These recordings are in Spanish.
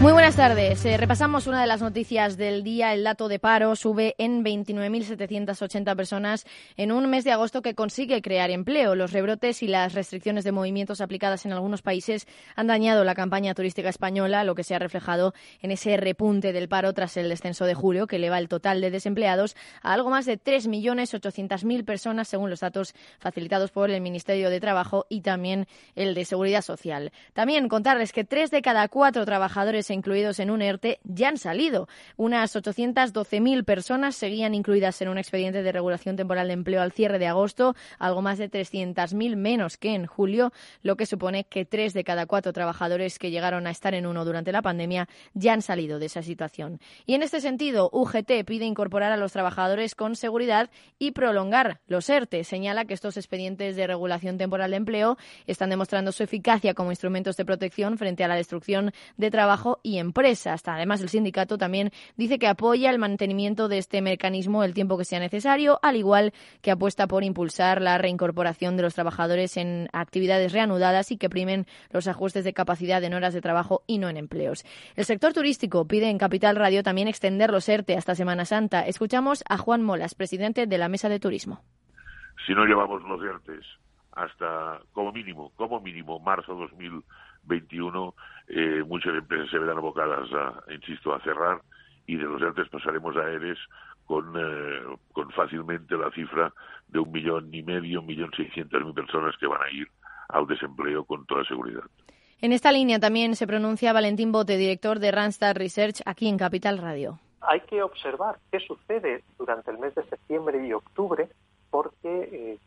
Muy buenas tardes. Eh, repasamos una de las noticias del día. El dato de paro sube en 29.780 personas en un mes de agosto que consigue crear empleo. Los rebrotes y las restricciones de movimientos aplicadas en algunos países han dañado la campaña turística española, lo que se ha reflejado en ese repunte del paro tras el descenso de julio, que eleva el total de desempleados a algo más de 3.800.000 personas, según los datos facilitados por el Ministerio de Trabajo y también el de Seguridad Social. También contarles que tres de cada cuatro trabajadores incluidos en un ERTE ya han salido. Unas 812.000 personas seguían incluidas en un expediente de regulación temporal de empleo al cierre de agosto, algo más de 300.000 menos que en julio, lo que supone que tres de cada cuatro trabajadores que llegaron a estar en uno durante la pandemia ya han salido de esa situación. Y en este sentido, UGT pide incorporar a los trabajadores con seguridad y prolongar los ERTE. Señala que estos expedientes de regulación temporal de empleo están demostrando su eficacia como instrumentos de protección frente a la destrucción de trabajo y empresas. Además, el sindicato también dice que apoya el mantenimiento de este mecanismo el tiempo que sea necesario, al igual que apuesta por impulsar la reincorporación de los trabajadores en actividades reanudadas y que primen los ajustes de capacidad en horas de trabajo y no en empleos. El sector turístico pide en Capital Radio también extender los ERTE hasta Semana Santa. Escuchamos a Juan Molas, presidente de la Mesa de Turismo. Si no llevamos los ERTES hasta como mínimo, como mínimo marzo 2021, eh, muchas empresas se verán abocadas, a, insisto, a cerrar y de los ERTES pasaremos a ERES con, eh, con fácilmente la cifra de un millón y medio, un millón seiscientas mil personas que van a ir al desempleo con toda seguridad. En esta línea también se pronuncia Valentín Bote, director de Randstad Research, aquí en Capital Radio. Hay que observar qué sucede durante el mes de septiembre y octubre, porque eh,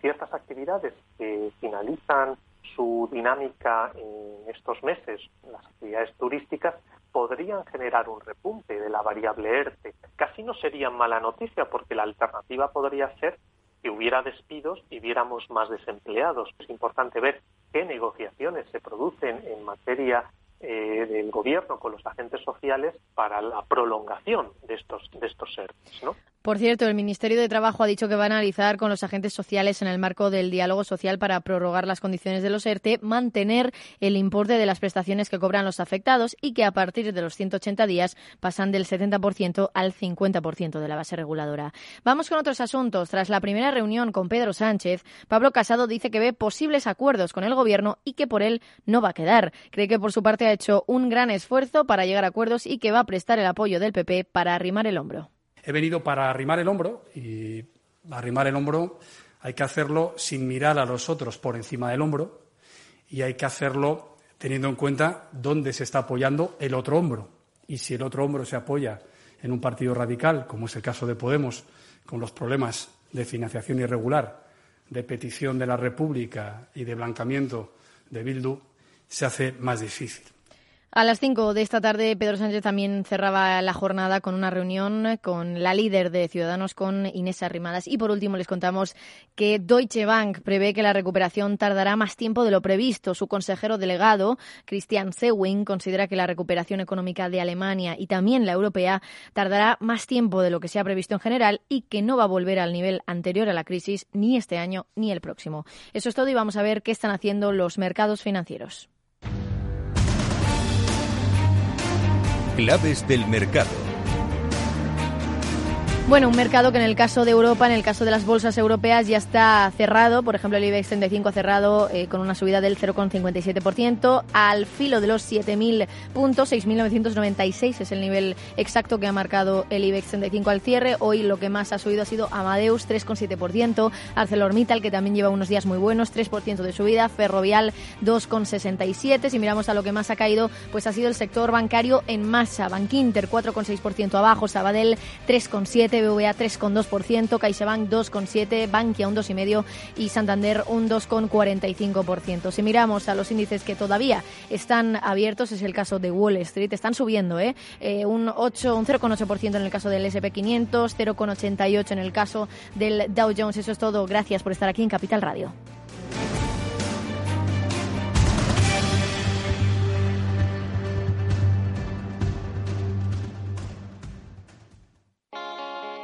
ciertas actividades que finalizan su dinámica en estos meses, las actividades turísticas, podrían generar un repunte de la variable ERTE. Casi no sería mala noticia porque la alternativa podría ser que hubiera despidos y viéramos más desempleados. Es importante ver qué negociaciones se producen en materia eh, del gobierno con los agentes sociales para la prolongación de estos de estos ERTE, ¿no? Por cierto, el Ministerio de Trabajo ha dicho que va a analizar con los agentes sociales en el marco del diálogo social para prorrogar las condiciones de los ERTE, mantener el importe de las prestaciones que cobran los afectados y que a partir de los 180 días pasan del 70% al 50% de la base reguladora. Vamos con otros asuntos. Tras la primera reunión con Pedro Sánchez, Pablo Casado dice que ve posibles acuerdos con el Gobierno y que por él no va a quedar. Cree que por su parte ha hecho un gran esfuerzo para llegar a acuerdos y que va a prestar el apoyo del PP para arrimar el hombro. He venido para arrimar el hombro y arrimar el hombro hay que hacerlo sin mirar a los otros por encima del hombro y hay que hacerlo teniendo en cuenta dónde se está apoyando el otro hombro. Y si el otro hombro se apoya en un partido radical, como es el caso de Podemos, con los problemas de financiación irregular, de petición de la República y de blancamiento de Bildu, se hace más difícil. A las 5 de esta tarde, Pedro Sánchez también cerraba la jornada con una reunión con la líder de Ciudadanos, con Inés Arrimadas. Y por último, les contamos que Deutsche Bank prevé que la recuperación tardará más tiempo de lo previsto. Su consejero delegado, Christian Sewing, considera que la recuperación económica de Alemania y también la europea tardará más tiempo de lo que se ha previsto en general y que no va a volver al nivel anterior a la crisis ni este año ni el próximo. Eso es todo y vamos a ver qué están haciendo los mercados financieros. Claves del mercado. Bueno, un mercado que en el caso de Europa, en el caso de las bolsas europeas, ya está cerrado. Por ejemplo, el IBEX 35 ha cerrado eh, con una subida del 0,57%, al filo de los 7.000 puntos, 6.996 es el nivel exacto que ha marcado el IBEX 35 al cierre. Hoy lo que más ha subido ha sido Amadeus, 3,7%, ArcelorMittal, que también lleva unos días muy buenos, 3% de subida, Ferrovial, 2,67%. Si miramos a lo que más ha caído, pues ha sido el sector bancario en masa. Bankinter, 4,6% abajo, Sabadell, 3,7%. BBVA 3,2%, CaixaBank 2,7%, Bankia un 2,5% y Santander un 2,45%. Si miramos a los índices que todavía están abiertos, es el caso de Wall Street, están subiendo, ¿eh? eh un, 8, un 0,8% en el caso del SP500, 0,88% en el caso del Dow Jones. Eso es todo. Gracias por estar aquí en Capital Radio.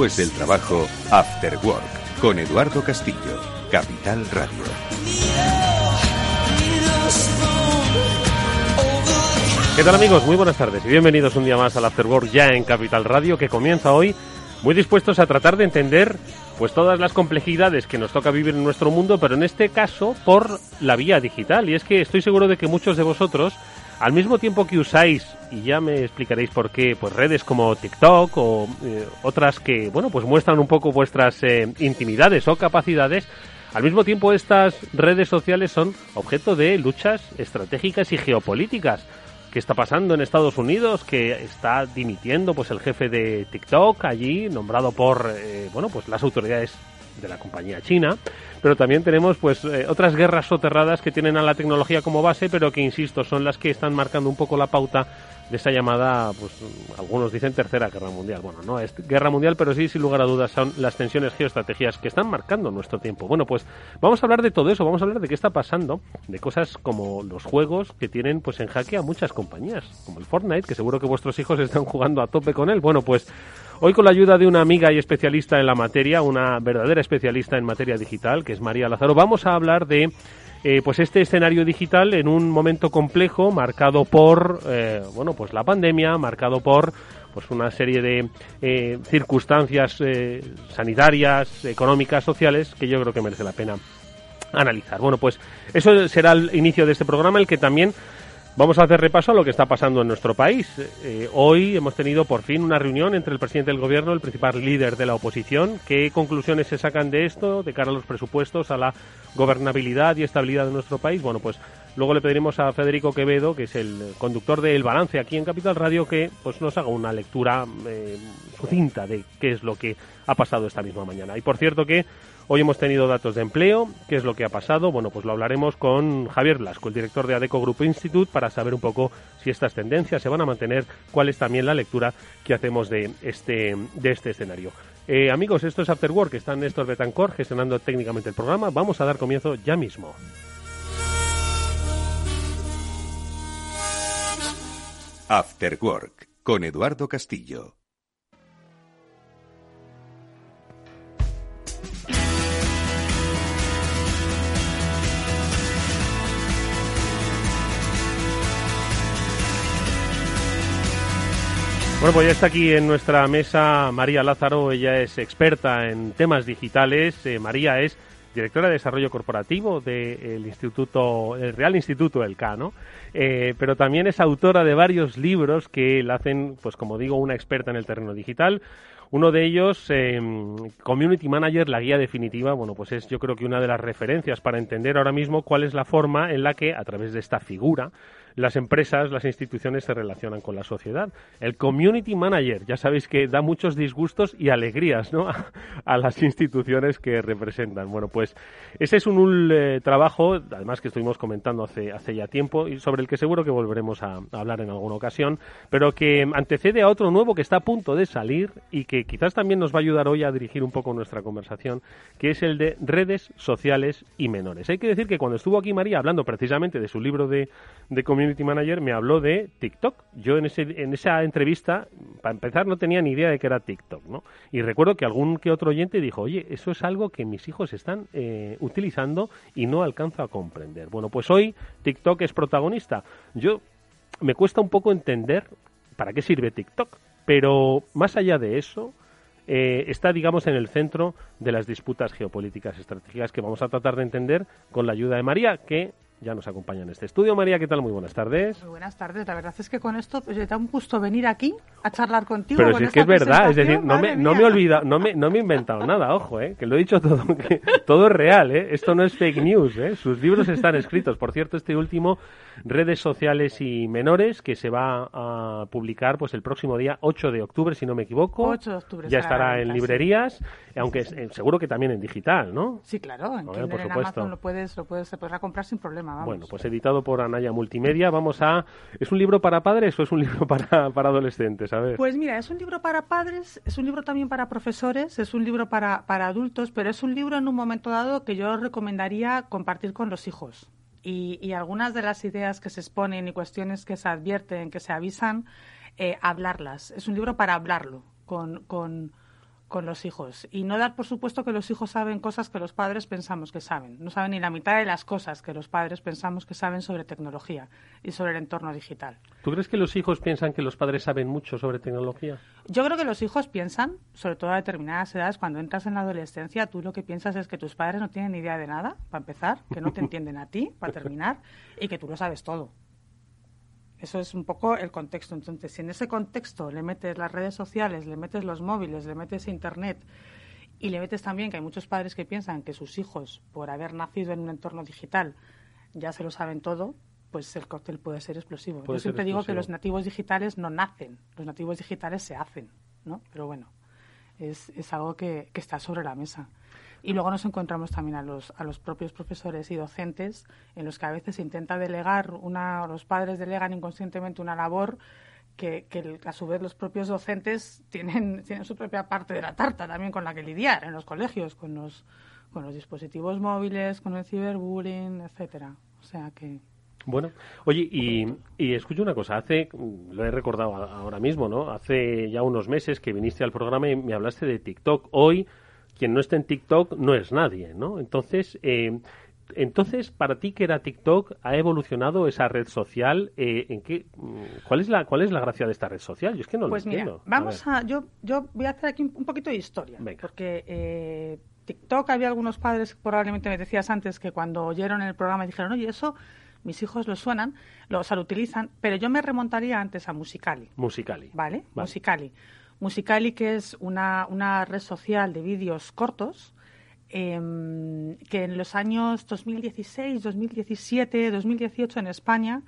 Después del trabajo, After Work, con Eduardo Castillo, Capital Radio. ¿Qué tal amigos? Muy buenas tardes y bienvenidos un día más al After Work ya en Capital Radio que comienza hoy muy dispuestos a tratar de entender pues todas las complejidades que nos toca vivir en nuestro mundo, pero en este caso por la vía digital. Y es que estoy seguro de que muchos de vosotros al mismo tiempo que usáis, y ya me explicaréis por qué, pues redes como TikTok o eh, otras que, bueno, pues muestran un poco vuestras eh, intimidades o capacidades, al mismo tiempo estas redes sociales son objeto de luchas estratégicas y geopolíticas. ¿Qué está pasando en Estados Unidos? Que está dimitiendo pues el jefe de TikTok allí, nombrado por, eh, bueno, pues las autoridades de la compañía china, pero también tenemos pues eh, otras guerras soterradas que tienen a la tecnología como base, pero que insisto, son las que están marcando un poco la pauta de esa llamada, pues algunos dicen tercera guerra mundial. Bueno, no es guerra mundial, pero sí, sin lugar a dudas, son las tensiones geoestrategias que están marcando nuestro tiempo. Bueno, pues vamos a hablar de todo eso, vamos a hablar de qué está pasando, de cosas como los juegos que tienen pues en jaque a muchas compañías, como el Fortnite, que seguro que vuestros hijos están jugando a tope con él. Bueno, pues Hoy con la ayuda de una amiga y especialista en la materia, una verdadera especialista en materia digital, que es María Lázaro, vamos a hablar de eh, pues este escenario digital en un momento complejo marcado por eh, bueno pues la pandemia, marcado por pues una serie de eh, circunstancias sanitarias, económicas, sociales que yo creo que merece la pena analizar. Bueno, pues eso será el inicio de este programa, el que también Vamos a hacer repaso a lo que está pasando en nuestro país. Eh, hoy hemos tenido por fin una reunión entre el presidente del gobierno, el principal líder de la oposición. ¿Qué conclusiones se sacan de esto de cara a los presupuestos, a la gobernabilidad y estabilidad de nuestro país? Bueno, pues luego le pediremos a Federico Quevedo, que es el conductor del Balance aquí en Capital Radio, que pues nos haga una lectura eh, sucinta de qué es lo que ha pasado esta misma mañana. Y por cierto que Hoy hemos tenido datos de empleo. ¿Qué es lo que ha pasado? Bueno, pues lo hablaremos con Javier Blasco, el director de ADECO Group Institute, para saber un poco si estas tendencias se van a mantener, cuál es también la lectura que hacemos de este, de este escenario. Eh, amigos, esto es After Work, está Néstor Betancor gestionando técnicamente el programa. Vamos a dar comienzo ya mismo. After Work con Eduardo Castillo. Bueno, pues ya está aquí en nuestra mesa María Lázaro, ella es experta en temas digitales. Eh, María es directora de Desarrollo Corporativo del Instituto, el Real Instituto del Cano, eh, pero también es autora de varios libros que la hacen, pues como digo, una experta en el terreno digital. Uno de ellos, em, Community Manager, la guía definitiva, bueno, pues es yo creo que una de las referencias para entender ahora mismo cuál es la forma en la que, a través de esta figura, las empresas, las instituciones se relacionan con la sociedad. El community manager, ya sabéis que da muchos disgustos y alegrías ¿no? a, las instituciones que representan. Bueno, pues ese es un eh, trabajo, además que estuvimos comentando hace, ya tiempo y sobre el que seguro que volveremos a, a hablar en alguna ocasión, pero que antecede a otro nuevo que está a punto de salir y que quizás también nos va a ayudar hoy a dirigir un poco nuestra conversación, que es el de redes sociales y menores. Hay que decir que cuando estuvo aquí María hablando precisamente de su libro de, de Community community manager, me habló de TikTok. Yo en, ese, en esa entrevista, para empezar, no tenía ni idea de que era TikTok, ¿no? Y recuerdo que algún que otro oyente dijo, oye, eso es algo que mis hijos están eh, utilizando y no alcanzo a comprender. Bueno, pues hoy TikTok es protagonista. Yo me cuesta un poco entender para qué sirve TikTok, pero más allá de eso, eh, está, digamos, en el centro de las disputas geopolíticas estratégicas que vamos a tratar de entender con la ayuda de María, que ya nos acompaña en este estudio. María, ¿qué tal? Muy buenas tardes. Muy buenas tardes. La verdad es que con esto pues, da un gusto venir aquí a charlar contigo. Pero si es que es verdad, es decir, no me, no me, he olvidado, no me, no me he inventado nada, ojo, eh, que lo he dicho todo, que todo es real, eh, esto no es fake news, eh, sus libros están escritos. Por cierto, este último, Redes Sociales y Menores, que se va a publicar pues el próximo día 8 de octubre, si no me equivoco. 8 de octubre. Ya estará en librerías, aunque eh, seguro que también en digital, ¿no? Sí, claro, en, Kindle, por supuesto. Amazon lo puedes, lo puedes, se podrá comprar sin problema, vamos. Bueno, pues editado por Anaya Multimedia, vamos a... ¿Es un libro para padres o es un libro para, para adolescentes? A ver. Pues mira, es un libro para padres, es un libro también para profesores, es un libro para, para adultos, pero es un libro en un momento dado que yo recomendaría compartir con los hijos. Y, y, algunas de las ideas que se exponen y cuestiones que se advierten, que se avisan, eh, hablarlas. Es un libro para hablarlo con, con, con los hijos. Y no dar por supuesto que los hijos saben cosas que los padres pensamos que saben. No saben ni la mitad de las cosas que los padres pensamos que saben sobre tecnología y sobre el entorno digital. ¿Tú crees que los hijos piensan que los padres saben mucho sobre tecnología? Yo creo que los hijos piensan, sobre todo a determinadas edades, cuando entras en la adolescencia, tú lo que piensas es que tus padres no tienen ni idea de nada, para empezar, que no te entienden a ti, para terminar, y que tú lo sabes todo. Eso es un poco el contexto. Entonces, si en ese contexto le metes las redes sociales, le metes los móviles, le metes Internet y le metes también que hay muchos padres que piensan que sus hijos, por haber nacido en un entorno digital, ya se lo saben todo, pues el cóctel puede ser explosivo. Puede Yo siempre digo explosivo. que los nativos digitales no nacen, los nativos digitales se hacen, ¿no? Pero bueno, es, es algo que, que está sobre la mesa. Y luego nos encontramos también a los, a los propios profesores y docentes en los que a veces se intenta delegar, una, los padres delegan inconscientemente una labor que, que a su vez los propios docentes tienen, tienen su propia parte de la tarta también con la que lidiar en los colegios, con los, con los dispositivos móviles, con el ciberbullying, etcétera. O sea que Bueno, oye, y, y escucho una cosa, hace, lo he recordado ahora mismo, ¿no? Hace ya unos meses que viniste al programa y me hablaste de TikTok. Hoy, quien no está en TikTok no es nadie, ¿no? Entonces, eh, entonces, para ti que era TikTok, ¿ha evolucionado esa red social? Eh, ¿en qué, mm, cuál, es la, ¿Cuál es la gracia de esta red social? Yo es que no Pues lo mira, entiendo. vamos a, yo, yo voy a hacer aquí un, un poquito de historia, Venga. porque eh, TikTok había algunos padres, probablemente me decías antes, que cuando oyeron el programa dijeron, oye, eso mis hijos lo suenan, lo, o sea, lo utilizan, pero yo me remontaría antes a Musicali, Musicali. ¿vale? Vale. Musicali. Musicali, que es una, una red social de vídeos cortos, em, que en los años 2016, 2017, 2018 en España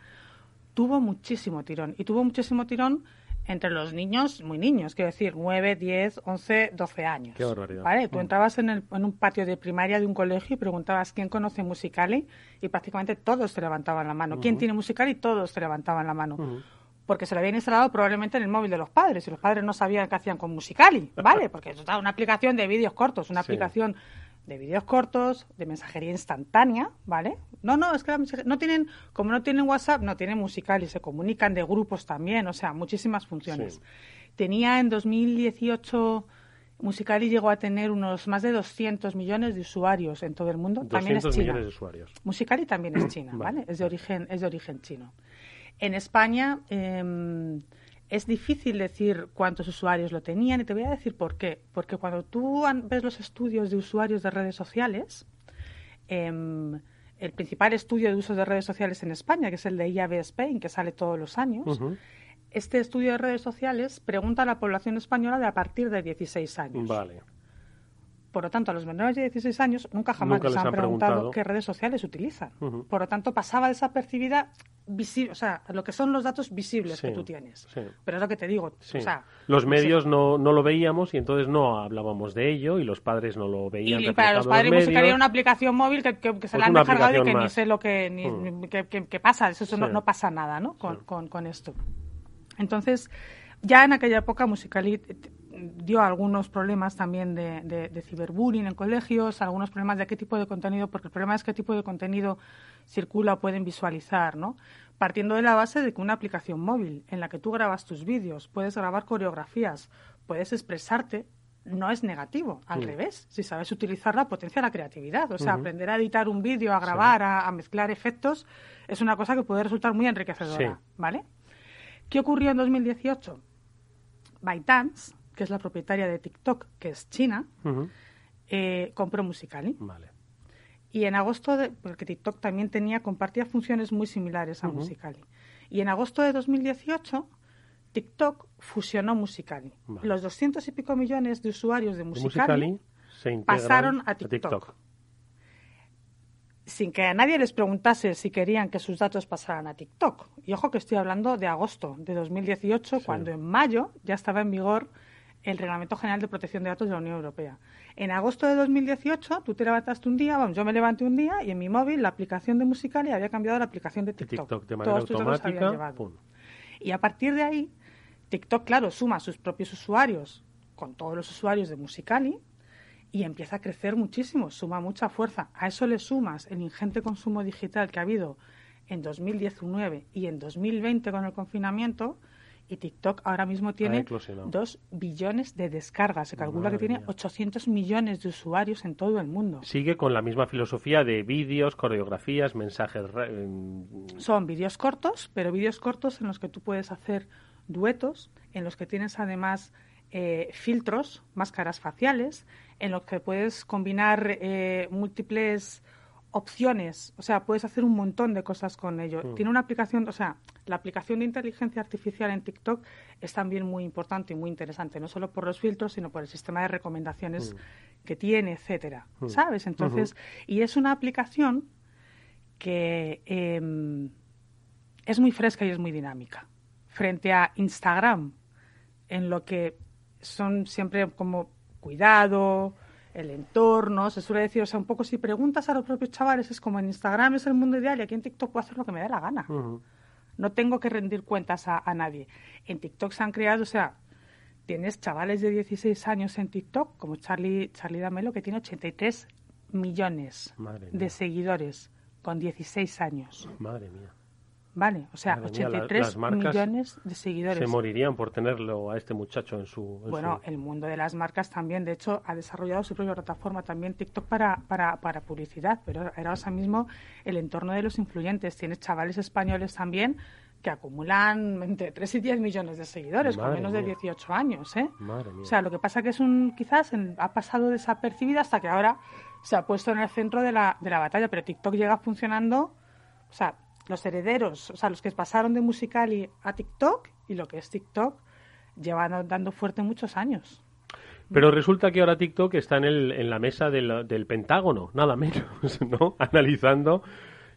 tuvo muchísimo tirón. Y tuvo muchísimo tirón entre los niños, muy niños, quiero decir, 9, 10, 11, 12 años. Qué barbaridad. ¿Vale? Tú Mm. entrabas en, el- en un patio de primaria de un colegio y preguntabas quién conoce Musicali y prácticamente todos te levantaban la mano. ¿Quién tiene Musicali? Todos te levantaban la mano. Porque se lo habían instalado probablemente en el móvil de los padres y los padres no sabían qué hacían con Musicali, ¿vale? Porque es una aplicación de vídeos cortos, una Sí. aplicación de vídeos cortos, de mensajería instantánea, ¿vale? No, no, es que no tienen, como no tienen WhatsApp, no tienen musical y se comunican de grupos también, o sea, muchísimas funciones. Sí. Tenía en 2018 Musicali llegó a tener unos más de 200 millones de usuarios en todo el mundo. También es 200 China. millones de usuarios. Musicali también es China, Vale, ¿vale? Es de origen, es de origen chino. En España eh, es difícil decir cuántos usuarios lo tenían y te voy a decir por qué. Porque cuando tú ves los estudios de usuarios de redes sociales, em, el principal estudio de uso de redes sociales en España, que es el de IAB Spain, que sale todos los años, este estudio de redes sociales pregunta a la población española de a partir de 16 años. Vale. Por lo tanto, a los menores de 16 años nunca jamás Nunca les, han han preguntado, preguntado. qué redes sociales utilizan. Por lo tanto, pasaba desapercibida, o sea, lo que son los datos visibles Sí, que tú tienes. sí. Pero es lo que te digo, Sí. o sea, los medios no, no lo veíamos y entonces no hablábamos de ello y los padres no lo veían. Y para los padres musical era una aplicación móvil que, que- que se Pues la han descargado y que ni sé lo que, ni, Mm. que, que- pasa. Eso, eso no, no pasa nada, ¿no? Con, con- con esto. Entonces, ya en aquella época Musicali eh, dio algunos problemas también de, de, ciberbullying en colegios, algunos problemas de qué tipo de contenido, porque el problema es qué tipo de contenido circula o pueden visualizar, ¿no? Partiendo de la base de que una aplicación móvil en la que tú grabas tus vídeos, puedes grabar coreografías, puedes expresarte, no es negativo, al revés. Si sabes utilizarla, potencia la creatividad. O sea, aprender a editar un vídeo, a grabar, a, mezclar efectos, es una cosa que puede resultar muy enriquecedora, ¿vale? ¿Qué ocurrió en 2018? ByteDance, que es la propietaria de TikTok, que es China, eh, compró Musicali. Vale. Y en agosto, de, porque TikTok también tenía, compartía funciones muy similares a Musicali. Y en agosto de 2018, TikTok fusionó Musicali. Los doscientos y pico millones de usuarios de Musicali, pasaron a TikTok sin que a nadie les preguntase si querían que sus datos pasaran a TikTok. Y ojo que estoy hablando de agosto de 2018, cuando en mayo ya estaba en vigor el Reglamento General de Protección de Datos de la Unión Europea. En agosto de 2018, tú te levantaste un día, vamos, yo me levanté un día y en mi móvil la aplicación de Musical.ly había cambiado a la aplicación de TikTok. TikTok de manera automática. Y a partir de ahí, TikTok, claro, suma a sus propios usuarios con todos los usuarios de Musical.ly y empieza a crecer muchísimo, suma mucha fuerza. A eso le sumas el ingente consumo digital que ha habido en 2019 y en 2020 con el confinamiento, y TikTok ahora mismo tiene 2 billones de descargas. Se calcula que tiene 800 millones de usuarios en todo el mundo. Sigue con la misma filosofía de vídeos, coreografías, mensajes. Son vídeos cortos, pero vídeos cortos en los que tú puedes hacer duetos, en los que tienes además eh, filtros, máscaras faciales, en los que puedes combinar eh, múltiples opciones, o sea, puedes hacer un montón de cosas con ello. Mm. Tiene una aplicación, o sea, la aplicación de inteligencia artificial en TikTok es también muy importante y muy interesante, no solo por los filtros, sino por el sistema de recomendaciones mm. que tiene, etcétera, mm. ¿sabes? Entonces, y es una aplicación que em, es muy fresca y es muy dinámica. Frente a Instagram, en lo que son siempre como cuidado, el entorno, se suele decir, o sea, un poco si preguntas a los propios chavales, es como en Instagram es el mundo ideal y aquí en TikTok puedo hacer lo que me dé la gana. No tengo que rendir cuentas a, nadie. En TikTok se han creado, o sea, tienes chavales de 16 años en TikTok, como Charlie, Charlie D'Amelio, que tiene 83 millones de seguidores con 16 años. Madre mía. Vale, o sea, 83 millones de seguidores. Se morirían por tenerlo a este muchacho en su. bueno, el mundo de las marcas también, de hecho, ha desarrollado su propia plataforma también TikTok para, para, para publicidad, pero era ahora mismo el entorno de los influyentes. Tienes chavales españoles también que acumulan entre 3 y 10 millones de seguidores con menos de 18 años, ¿eh? O sea, lo que pasa que es un quizás ha pasado desapercibida hasta que ahora se ha puesto en el centro de la, de la batalla, pero TikTok llega funcionando, o sea, los herederos, o sea, los que pasaron de Musical.ly a TikTok y lo que es TikTok llevan dando fuerte muchos años. Pero resulta que ahora TikTok está en, el, en la mesa del, del Pentágono, nada menos, ¿no? Analizando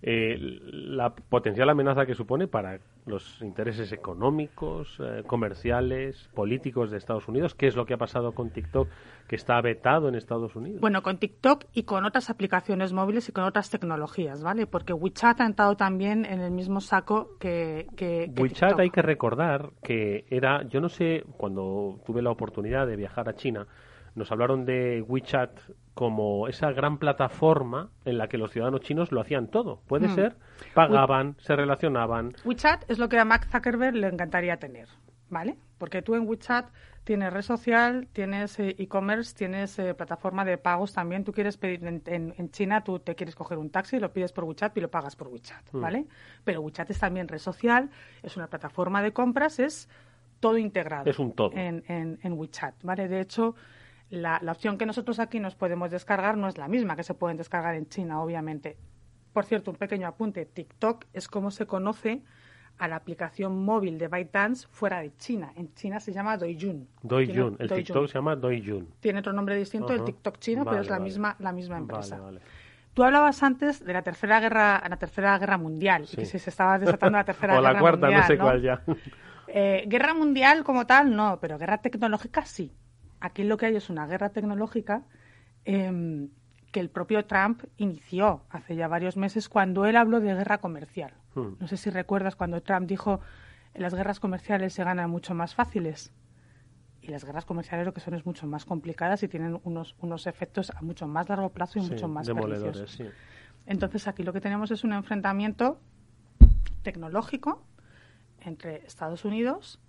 eh, la potencial amenaza que supone para los intereses económicos, eh, comerciales, políticos de Estados Unidos. ¿Qué es lo que ha pasado con TikTok que está vetado en Estados Unidos? Bueno, con TikTok y con otras aplicaciones móviles y con otras tecnologías, ¿vale? Porque WeChat ha entrado también en el mismo saco que, que, WeChat hay que recordar que era, yo no sé, cuando tuve la oportunidad de viajar a China, nos hablaron de WeChat como esa gran plataforma en la que los ciudadanos chinos lo hacían todo. ¿Puede hmm. ser? Pagaban, se relacionaban. WeChat es lo que a Mark Zuckerberg le encantaría tener, ¿vale? Porque tú en WeChat tienes red social, tienes eh, e-commerce, tienes eh, plataforma de pagos también. Tú quieres pedir en, China, tú te quieres coger un taxi, lo pides por WeChat y lo pagas por WeChat, hmm. ¿vale? Pero WeChat es también red social, es una plataforma de compras, es todo integrado. Es un todo. En, en, en WeChat, ¿vale? De hecho, la, opción que nosotros aquí nos podemos descargar no es la misma que se pueden descargar en China, obviamente. Por cierto, un pequeño apunte, TikTok es como se conoce a la aplicación móvil de ByteDance fuera de China. En China se llama Douyin. Douyin, el TikTok se llama Douyin. Tiene otro nombre distinto, el TikTok chino, pero es la misma la misma empresa. Tú hablabas antes de la tercera guerra, la tercera guerra mundial, y que se estaba desatando la tercera guerra mundial. o la cuarta, no sé cuál ya. Eh, guerra mundial como tal, no, pero guerra tecnológica sí aquí lo que hay es una guerra tecnológica em, que el propio Trump inició hace ya varios meses cuando él habló de guerra comercial. Hmm. No sé si recuerdas cuando Trump dijo las guerras comerciales se ganan mucho más fáciles. y las guerras comerciales lo que son es mucho más complicadas y tienen unos, unos efectos a mucho más largo plazo y mucho más sí. Entonces aquí lo que tenemos es un enfrentamiento tecnológico entre Estados Unidos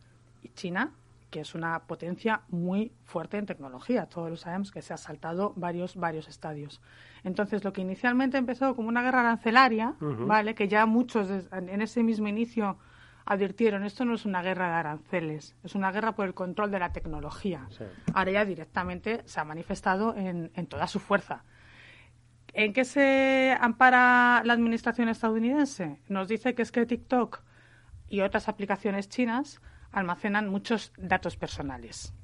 y China, que es una potencia muy fuerte en tecnología. Todos lo sabemos que se ha saltado varios, varios estadios. Entonces, lo que inicialmente empezó como una guerra arancelaria, ¿vale? Que ya muchos en ese mismo inicio advirtieron, esto no es una guerra de aranceles, es una guerra por el control de la tecnología. Ahora ya directamente se ha manifestado en, en toda su fuerza. ¿En qué se ampara la administración estadounidense? Nos dice que es que TikTok y otras aplicaciones chinas almacenan muchos datos personales.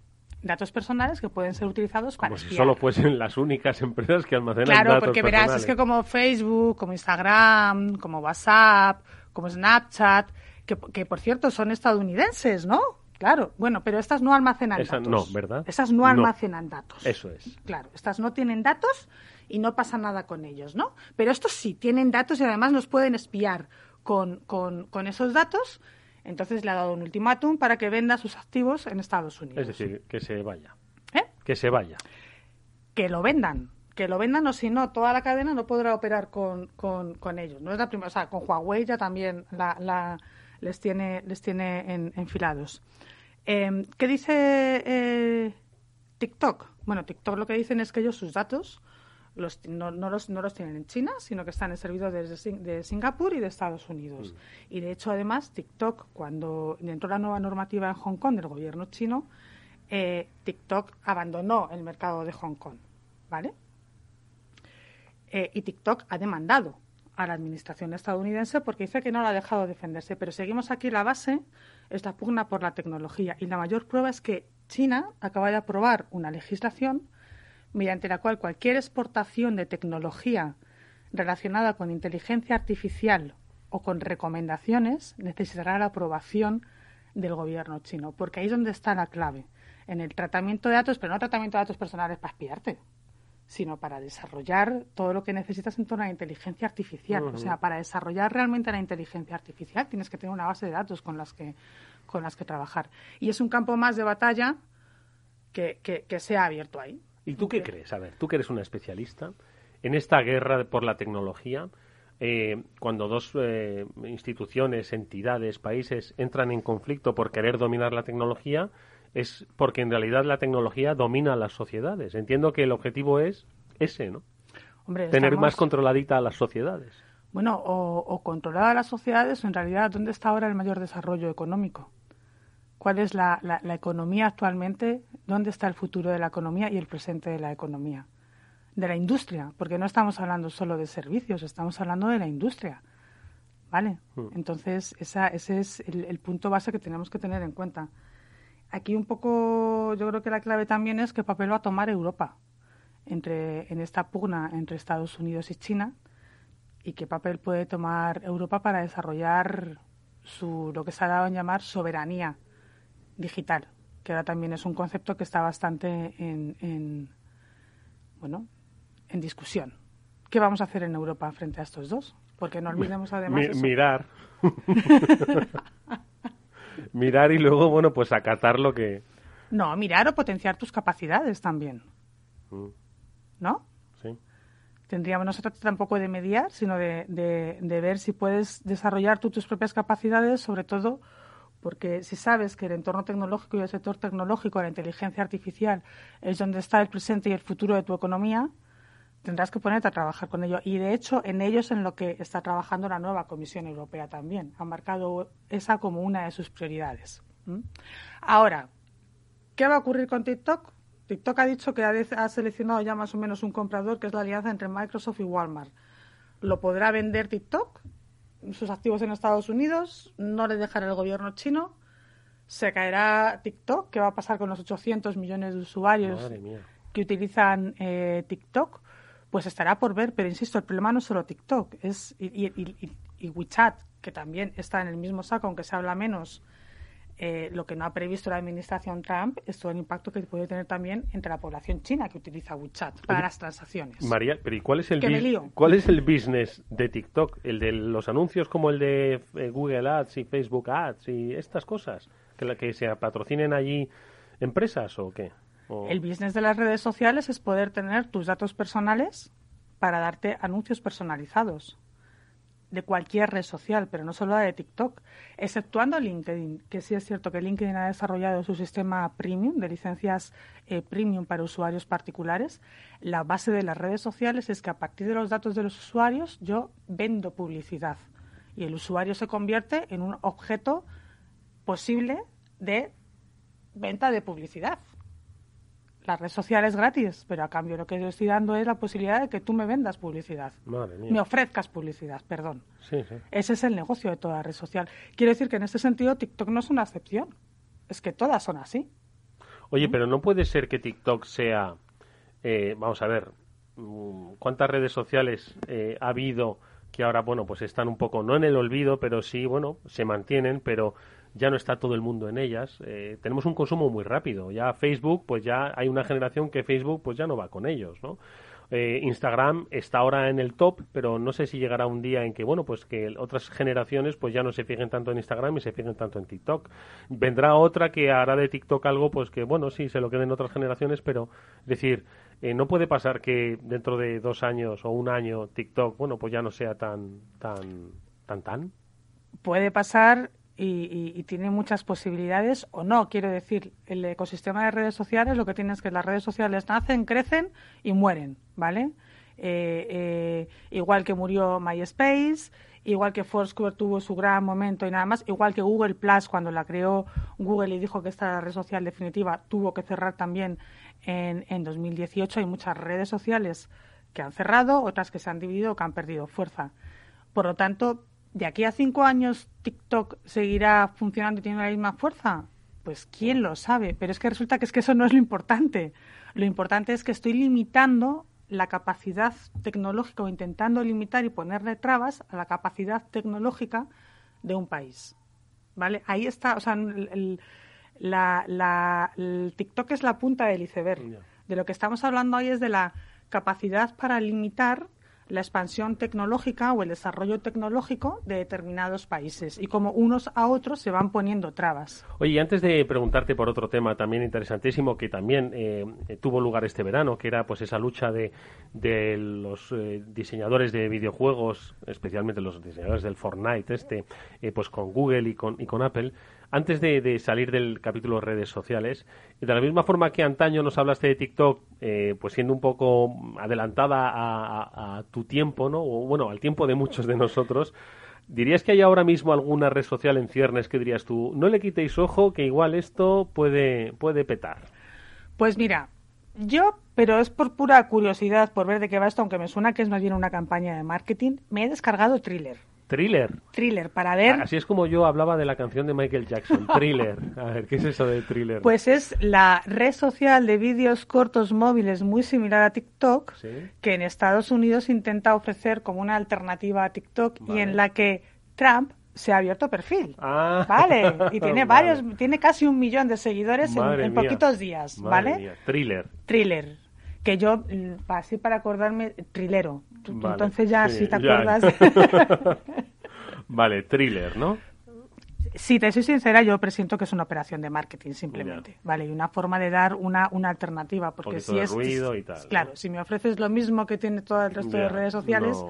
Datos personales que pueden ser utilizados para como si solo fuesen las únicas empresas que almacenan datos Claro, porque verás, es que como Facebook, como Instagram, como WhatsApp, como Snapchat, que, por cierto son estadounidenses, ¿no? Claro, bueno, pero estas no almacenan datos. No, ¿verdad? Estas no almacenan datos. Eso es. Claro, estas no tienen datos y no pasa nada con ellos, ¿no? Pero estos sí tienen datos y además nos pueden espiar con, con, con esos datos entonces le ha dado un ultimátum para que venda sus activos en Estados Unidos. Es decir, que se vaya. ¿Eh? Que se vaya. Que lo vendan. Que lo vendan o si no, toda la cadena no podrá operar con, con, ellos. No es la primera, o sea, con Huawei ya también la, les tiene, les tiene enfilados. Em, ¿Qué dice eh, TikTok? Bueno, TikTok lo que dicen es que ellos sus datos los, no, no, los, no los tienen en China, sino que están en servidor de, de Singapur y de Estados Unidos. Mm. Y de hecho, además, TikTok, cuando entró la nueva normativa en Hong Kong del gobierno chino, eh, TikTok abandonó el mercado de Hong Kong. ¿Vale? Eh, y TikTok ha demandado a la administración estadounidense porque dice que no la ha dejado defenderse. Pero seguimos aquí la base, esta pugna por la tecnología. Y la mayor prueba es que China acaba de aprobar una legislación mediante la cual cualquier exportación de tecnología relacionada con inteligencia artificial o con recomendaciones necesitará la aprobación del gobierno chino, porque ahí es donde está la clave, en el tratamiento de datos, pero no tratamiento de datos personales para espiarte, sino para desarrollar todo lo que necesitas en torno a la inteligencia artificial. O sea, para desarrollar realmente la inteligencia artificial tienes que tener una base de datos con las que, con las que trabajar. Y es un campo más de batalla que, que, que se ha abierto ahí. ¿Y tú qué crees? A ver, tú que eres una especialista en esta guerra por la tecnología, eh, cuando dos eh, instituciones, entidades, países entran en conflicto por querer dominar la tecnología, es porque en realidad la tecnología domina las sociedades. Entiendo que el objetivo es ese, ¿no? Tener más controladita a las sociedades. Bueno, o, o controlar a las sociedades, en realidad, ¿dónde está ahora el mayor desarrollo económico? Cuál es la, economía actualmente, dónde está el futuro de la economía y el presente de la economía. De la industria, porque no estamos hablando solo de servicios, estamos hablando de la industria. ¿Vale? Hmm. Entonces, esa, ese es el, punto base que tenemos que tener en cuenta. Aquí un poco, yo creo que la clave también es qué papel va a tomar Europa entre, en esta pugna entre Estados Unidos y China y qué papel puede tomar Europa para desarrollar su, lo que se ha dado en llamar soberanía digital, que ahora también es un concepto que está bastante en, bueno, en discusión. ¿Qué vamos a hacer en Europa frente a estos dos? Porque no olvidemos además. Mirar. mirar y luego, bueno, pues acatar lo que. No, mirar o potenciar tus capacidades también. Mm. ¿No? Sí. Tendríamos, no se trata tampoco de mediar, sino de, de, de ver si puedes desarrollar tú tus propias capacidades, sobre todo porque si sabes que el entorno tecnológico y el sector tecnológico, la inteligencia artificial, es donde está el presente y el futuro de tu economía, tendrás que ponerte a trabajar con ello. Y de hecho, en ello es en lo que está trabajando la nueva Comisión Europea también. Ha marcado esa como una de sus prioridades. Ahora, ¿qué va a ocurrir con TikTok? TikTok ha dicho que ha, seleccionado ya más o menos un comprador, que es la alianza entre Microsoft y Walmart. ¿Lo podrá vender TikTok? Sus activos en Estados Unidos, no le dejará el gobierno chino, se caerá TikTok, ¿qué va a pasar con los 800 millones de usuarios que utilizan eh, TikTok? Pues estará por ver, pero insisto, el problema no es solo TikTok, es y, y WeChat, que también está en el mismo saco, aunque se habla menos eh, lo que no ha previsto la administración Trump es todo el impacto que puede tener también entre la población china que utiliza WeChat para las transacciones. María, pero ¿y cuál es el cuál es el business de TikTok? ¿El de los anuncios como el de eh, Google Ads y Facebook Ads y estas cosas? Que, la, que se patrocinen allí empresas o qué? El business de las redes sociales es poder tener tus datos personales para darte anuncios personalizados de cualquier red social, pero no solo la de TikTok, exceptuando LinkedIn, que sí es cierto que LinkedIn ha desarrollado su sistema premium de licencias eh, premium para usuarios particulares. La base de las redes sociales es que a partir de los datos de los usuarios yo vendo publicidad y el usuario se convierte en un objeto posible de venta de publicidad la red social es gratis, pero a cambio lo que yo estoy dando es la posibilidad de que tú me vendas publicidad. Me ofrezcas publicidad, perdón. Ese es el negocio de toda red social. Quiero decir que en este sentido TikTok no es una excepción. Es que todas son así. Oye, pero no puede ser que TikTok sea, eh, vamos a ver, mm, ¿cuántas redes sociales eh, ha habido que ahora, bueno, pues están un poco, no en el olvido, pero sí, bueno, se mantienen, pero ya no está todo el mundo en ellas. Eh, tenemos un consumo muy rápido. Ya Facebook, pues ya hay una generación que Facebook, pues ya no va con ellos, ¿no? Eh, Instagram está ahora en el top, pero no sé si llegará un día en que, bueno, pues que otras generaciones pues ya no se fijen tanto en Instagram y se fijen tanto en TikTok. Vendrá otra que hará de TikTok algo, pues que, bueno, sí, se lo queden otras generaciones, pero, es decir, eh, no puede pasar que dentro de dos años o un año TikTok, bueno, pues ya no sea tan, tan, tan, tan. Puede pasar y, tiene muchas posibilidades o no. Quiero decir, el ecosistema de redes sociales lo que tiene es que las redes sociales nacen, crecen y mueren, ¿vale? Eh, eh, igual que murió MySpace, igual que Foursquare tuvo su gran momento y nada más, igual que Google Plus cuando la creó Google y dijo que esta red social definitiva, tuvo que cerrar también en, en 2018. Hay muchas redes sociales que han cerrado, otras que se han dividido que han perdido fuerza. Por lo tanto, ¿de aquí a cinco años TikTok seguirá funcionando y teniendo la misma fuerza? Pues quién lo sabe, pero es que resulta que es que eso no es lo importante. Lo importante es que estoy limitando la capacidad tecnológica o intentando limitar y ponerle trabas a la capacidad tecnológica de un país. ¿Vale? Ahí está, o sea, el, el TikTok es la punta del iceberg. De lo que estamos hablando hoy es de la capacidad para limitar la expansión tecnológica o el desarrollo tecnológico de determinados países y como unos a otros se van poniendo trabas. Oye, antes de preguntarte por otro tema también interesantísimo que también eh, tuvo lugar este verano, que era pues esa lucha de, de los eh, diseñadores de videojuegos, especialmente los diseñadores del Fortnite, este, eh, pues con Google y con, y con Apple, antes de, salir del capítulo redes sociales, de la misma forma que antaño nos hablaste de TikTok, eh, pues siendo un poco adelantada a, tu tiempo, ¿no? O bueno, al tiempo de muchos de nosotros, ¿dirías que hay ahora mismo alguna red social en ciernes que dirías tú, no le quitéis ojo, que igual esto puede, puede petar? Pues mira, yo, pero es por pura curiosidad, por ver de qué va esto, aunque me suena que es más bien una campaña de marketing, me he descargado Thriller. Thriller. Thriller, para ver. Así es como yo hablaba de la canción de Michael Jackson, Thriller. A ver, ¿qué es eso de Thriller? Pues es la red social de vídeos cortos móviles muy similar a TikTok, que en Estados Unidos intenta ofrecer como una alternativa a TikTok y en la que Trump se ha abierto perfil. Ah. Vale, y tiene varios, tiene casi un millón de seguidores en, poquitos días, ¿vale? Thriller. Thriller que yo, mm, así para acordarme, trilero. Entonces ya, si te acuerdas. vale, thriller, ¿no? Si te soy sincera, yo presiento que es una operación de marketing simplemente, ¿vale? Y una forma de dar una, una alternativa, porque si es, ruido y tal, claro, si me ofreces lo mismo que tiene todo el resto de redes sociales,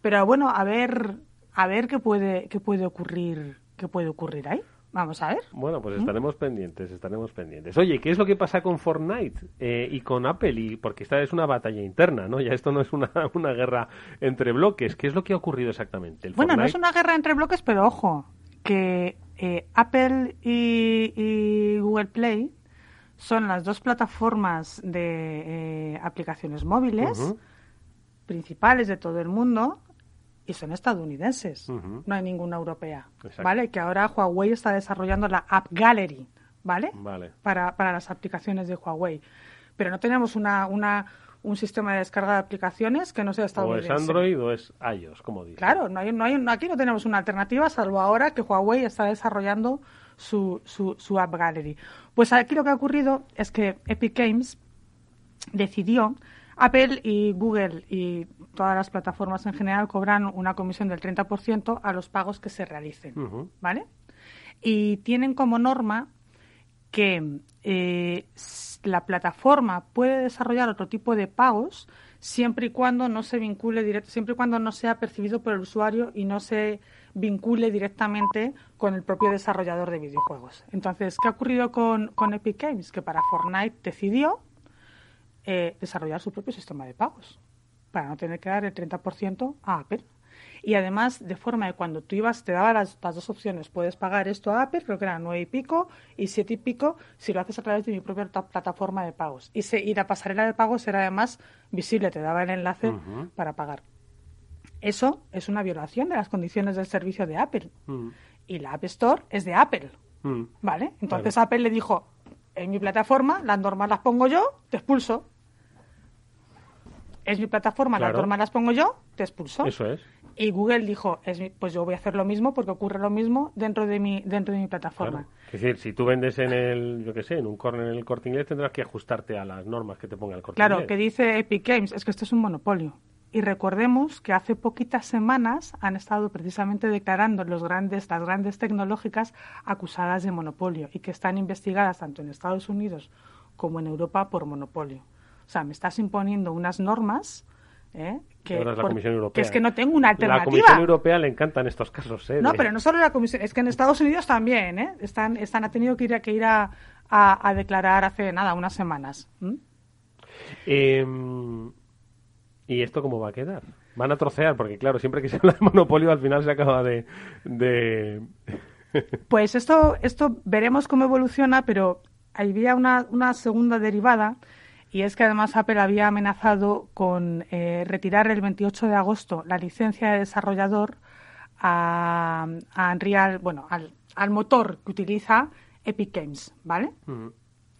pero bueno, a ver, a ver qué puede, qué puede ocurrir, qué puede ocurrir ahí. Vamos a ver. Bueno, pues ¿Mm? estaremos pendientes, estaremos pendientes. Oye, ¿qué es lo que pasa con Fortnite eh, y con Apple? Y porque esta es una batalla interna, ¿no? Ya esto no es una, una guerra entre bloques. ¿Qué es lo que ha ocurrido exactamente? bueno, no es una guerra entre bloques, pero ojo, que eh, Apple y, Google Play son las dos plataformas de eh, aplicaciones móviles principales de todo el mundo y son estadounidenses, no hay ninguna europea, ¿vale? Que ahora Huawei está desarrollando la App Gallery, ¿vale? Para, para las aplicaciones de Huawei. Pero no tenemos una, una, un sistema de descarga de aplicaciones que no sea estadounidense. O es Android o es iOS, como dice. Claro, no hay, no hay, aquí no tenemos una alternativa, salvo ahora que Huawei está desarrollando su, su, su App Gallery. Pues aquí lo que ha ocurrido es que Epic Games decidió Apple y Google y todas las plataformas en general cobran una comisión del 30% a los pagos que se realicen, ¿vale? Y tienen como norma que eh, la plataforma puede desarrollar otro tipo de pagos siempre y cuando no se vincule directo, siempre y cuando no sea percibido por el usuario y no se vincule directamente con el propio desarrollador de videojuegos. Entonces, ¿qué ha ocurrido con, con Epic Games? Que para Fortnite decidió eh, desarrollar su propio sistema de pagos para no tener que dar el 30% a Apple. Y además, de forma de cuando tú ibas, te daba las, dos opciones. Puedes pagar esto a Apple, creo que eran nueve y pico, y siete y pico si lo haces a través de mi propia plataforma de pagos. Y, se, y la pasarela de pagos era además visible, te daba el enlace para pagar. Eso es una violación de las condiciones del servicio de Apple. Y la App Store es de Apple. ¿Vale? Entonces Apple le dijo, en mi plataforma, las normas las pongo yo, te expulso. Es mi plataforma, las normas las pongo yo, te expulso. Eso es. Y Google dijo, pues yo voy a hacer lo mismo porque ocurre lo mismo dentro de mi dentro de mi plataforma. Es decir, si tú vendes en el, yo qué sé, en un corner en el corte inglés, tendrás que ajustarte a las normas que te ponga el corte inglés. Claro, que dice Epic Games, es que esto es un monopolio. Y recordemos que hace poquitas semanas han estado precisamente declarando los grandes, las grandes tecnológicas acusadas de monopolio y que están investigadas tanto en Estados Unidos como en Europa por monopolio. O sea, me estás imponiendo unas normas ¿eh? Que, es que no tengo una alternativa. La Comisión Europea le encantan estos casos. ¿eh? No, pero no solo la Comisión, es que en Estados Unidos también, ¿eh? Están, están, ha tenido que ir, a, que ir a, a, declarar hace nada, unas semanas. Em, ¿Y esto cómo va a quedar? Van a trocear, porque claro, siempre que se habla de monopolio al final se acaba de... de... pues esto, esto veremos cómo evoluciona, pero había una, una segunda derivada y es que además Apple había amenazado con eh, retirar el 28 de agosto la licencia de desarrollador a, Unreal, bueno, al, motor que utiliza Epic Games, ¿vale?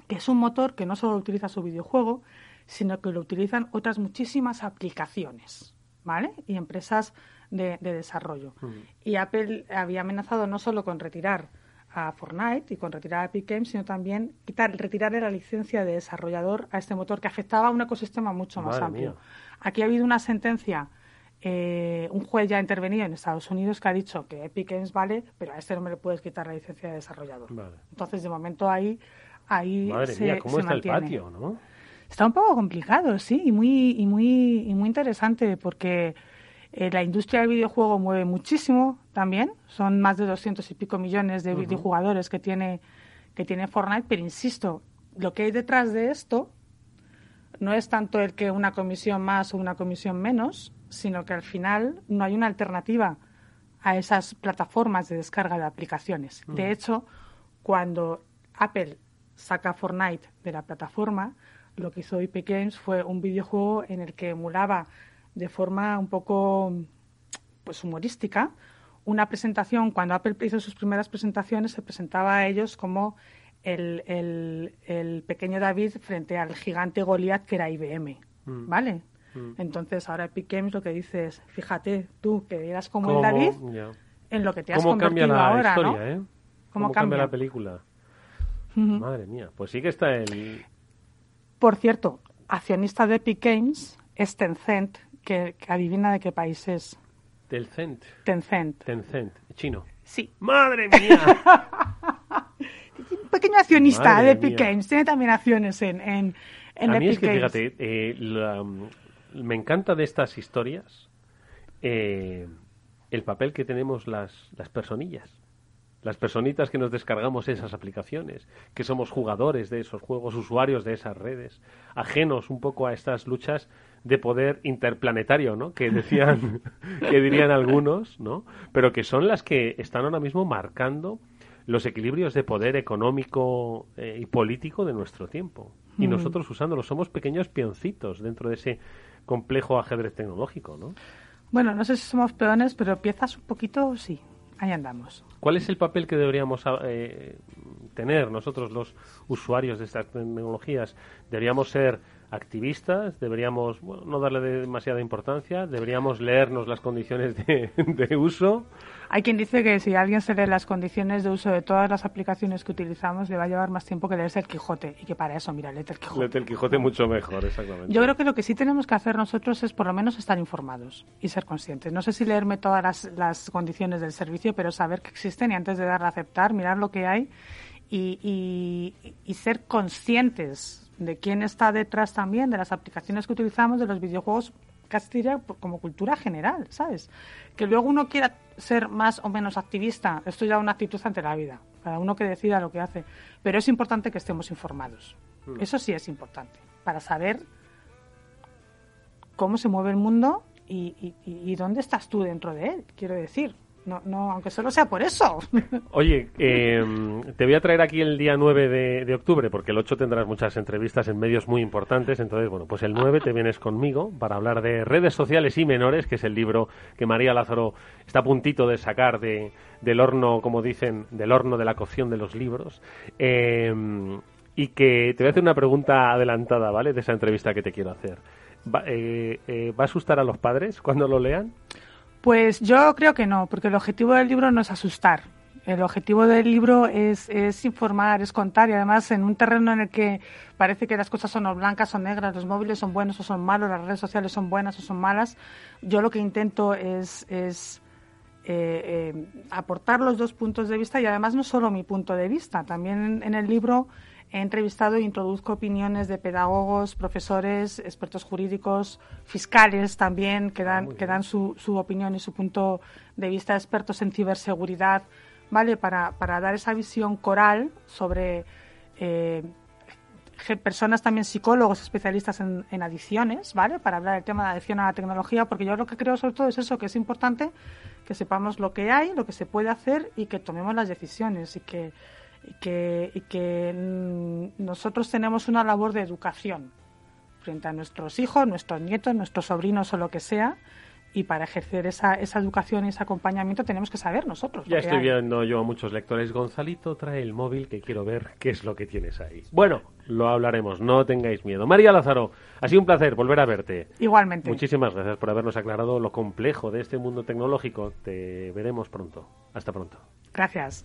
Que es un motor que no solo utiliza su videojuego, sino que lo utilizan otras muchísimas aplicaciones, ¿vale? Y empresas de, desarrollo. Y Apple había amenazado no solo con retirar a Fortnite y con retirar a Epic Games, sino también quitar, retirarle la licencia de desarrollador a este motor que afectaba a un ecosistema mucho más amplio. Aquí ha habido una sentencia, eh, un juez ya ha intervenido en Estados Unidos que ha dicho que Epic Games vale, pero a este no me le puedes quitar la licencia de desarrollador. Entonces, de momento ahí, ahí Madre se, mía, ¿cómo está el patio, no? Está un poco complicado, sí, y muy, y muy, y muy interesante porque eh, la industria del videojuego mueve muchísimo también. Son más de 200 y pico millones de videojugadores que tiene, que tiene Fortnite. Pero insisto, lo que hay detrás de esto no es tanto el que una comisión más o una comisión menos, sino que al final no hay una alternativa a esas plataformas de descarga de aplicaciones. De hecho, cuando Apple saca Fortnite de la plataforma, lo que hizo Epic Games fue un videojuego en el que emulaba de forma un poco pues humorística una presentación, cuando Apple hizo sus primeras presentaciones, se presentaba a ellos como el, el, pequeño David frente al gigante Goliath que era IBM, mm. ¿vale? Mm. Entonces ahora Epic Games lo que dice es, fíjate tú que eras como el David en lo que te has ¿Cómo convertido cambia la ahora, historia, ¿eh? ¿Cómo, cambia? la película? Madre mía, pues sí que está el... Por cierto, accionista de Epic Games es Tencent, que, adivina de qué país es. Tencent. Tencent. Tencent, chino. Sí. ¡Madre mía! Un pequeño accionista de Epic Games. Tiene también acciones en, en, en A mí es que, fíjate, eh, me encanta de estas historias eh, el papel que tenemos las, las personillas las personitas que nos descargamos esas aplicaciones, que somos jugadores de esos juegos, usuarios de esas redes, ajenos un poco a estas luchas de poder interplanetario, ¿no? Que decían, que dirían algunos, ¿no? Pero que son las que están ahora mismo marcando los equilibrios de poder económico eh, y político de nuestro tiempo. Y nosotros usándolos somos pequeños peoncitos dentro de ese complejo ajedrez tecnológico, ¿no? Bueno, no sé si somos peones, pero piezas un poquito sí. Ahí andamos. ¿Cuál es el papel que deberíamos eh, tener nosotros los usuarios de estas tecnologías? ¿Deberíamos ser activistas? ¿Deberíamos no darle demasiada importancia? ¿Deberíamos leernos las condiciones de, uso? Hay quien dice que si alguien se lee las condiciones de uso de todas las aplicaciones que utilizamos, le va a llevar más tiempo que leerse el Quijote. Y que para eso, mira, léete el Quijote. Léete el Quijote mucho mejor, exactamente. Yo creo que lo que sí tenemos que hacer nosotros es por lo menos estar informados y ser conscientes. No sé si leerme todas las, las condiciones del servicio, pero saber que existen y antes de darle a aceptar, mirar lo que hay y, y, ser conscientes de quién está detrás también de las aplicaciones que utilizamos de los videojuegos casi diría como cultura general, ¿sabes? Que luego uno quiera ser más o menos activista, esto ya es una actitud ante la vida, cada uno que decida lo que hace, pero es importante que estemos informados. Mm. Eso sí es importante, para saber cómo se mueve el mundo y, y, dónde estás tú dentro de él, quiero decir. No, no, aunque solo sea por eso. Oye, em, te voy a traer aquí el día 9 de, octubre, porque el 8 tendrás muchas entrevistas en medios muy importantes. Entonces, bueno, pues el 9 te vienes conmigo para hablar de redes sociales y menores, que es el libro que María Lázaro está a puntito de sacar de, del horno, como dicen, del horno de la cocción de los libros. Em, y que te voy a hacer una pregunta adelantada, ¿vale? De esa entrevista que te quiero hacer. ¿Va, eh, eh, ¿va a asustar a los padres cuando lo lean? Pues yo creo que no, porque el objetivo del libro no es asustar. El objetivo del libro es, informar, es contar y además en un terreno en el que parece que las cosas son o blancas o negras, los móviles son buenos o son malos, las redes sociales son buenas o son malas, yo lo que intento es, es eh, aportar los dos puntos de vista y además no solo mi punto de vista, también en el libro He entrevistado e introduzco opiniones de pedagogos, profesores, expertos jurídicos, fiscales también, que dan, ah, que dan su, su, opinión y su punto de vista, expertos en ciberseguridad, ¿vale? Para, para dar esa visión coral sobre eh, personas también psicólogos especialistas en, en, adicciones, ¿vale? Para hablar del tema de adicción a la tecnología, porque yo lo que creo sobre todo es eso, que es importante que sepamos lo que hay, lo que se puede hacer y que tomemos las decisiones y que y que, que mm, nosotros tenemos una labor de educación frente a nuestros hijos, nuestros nietos, nuestros sobrinos o lo que sea, y para ejercer esa, esa educación y ese acompañamiento tenemos que saber nosotros. Ya estoy viendo yo a muchos lectores. Gonzalito, trae el móvil que quiero ver qué es lo que tienes ahí. Bueno, lo hablaremos, no tengáis miedo. María Lázaro, ha sido un placer volver a verte. Igualmente. Muchísimas gracias por habernos aclarado lo complejo de este mundo tecnológico. Te veremos pronto. Hasta pronto. Gracias.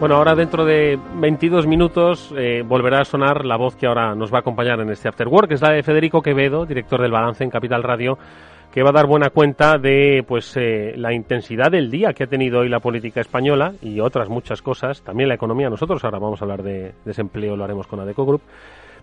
Bueno, ahora dentro de 22 minutos eh, volverá a sonar la voz que ahora nos va a acompañar en este After Work, es la de Federico Quevedo, director del Balance en Capital Radio, que va a dar buena cuenta de pues eh, la intensidad del día que ha tenido hoy la política española y otras muchas cosas, también la economía. Nosotros ahora vamos a hablar de desempleo, lo haremos con Adeco Group.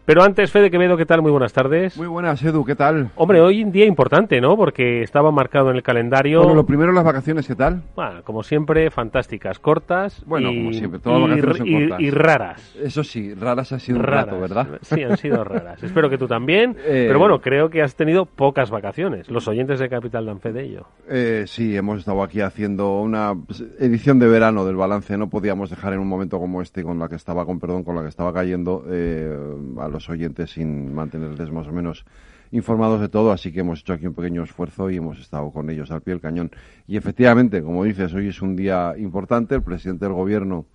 Pero antes, Fede Quevedo, ¿qué tal? Muy buenas tardes. Muy buenas, Edu, ¿qué tal? Hombre, hoy un día importante, ¿no? Porque estaba marcado en el calendario. Bueno, lo primero, las vacaciones, ¿qué tal? Bueno, como siempre, fantásticas, cortas. Bueno, como siempre, todas las vacaciones son cortas. Y, raras. Eso sí, raras ha sido un rato, ¿verdad? Sí, han sido raras. Espero que tú también. Eh, pero bueno, creo que has tenido pocas vacaciones. Los oyentes de Capital dan fe de ello. Eh, sí, hemos estado aquí haciendo una edición de verano del balance. No podíamos dejar en un momento como este, con la que estaba, con perdón, con la que estaba cayendo eh, a los oyentes sin mantenerles más o menos informados de todo, así que hemos hecho aquí un pequeño esfuerzo y hemos estado con ellos al pie del cañón. Y efectivamente, como dices, hoy es un día importante, el presidente del gobierno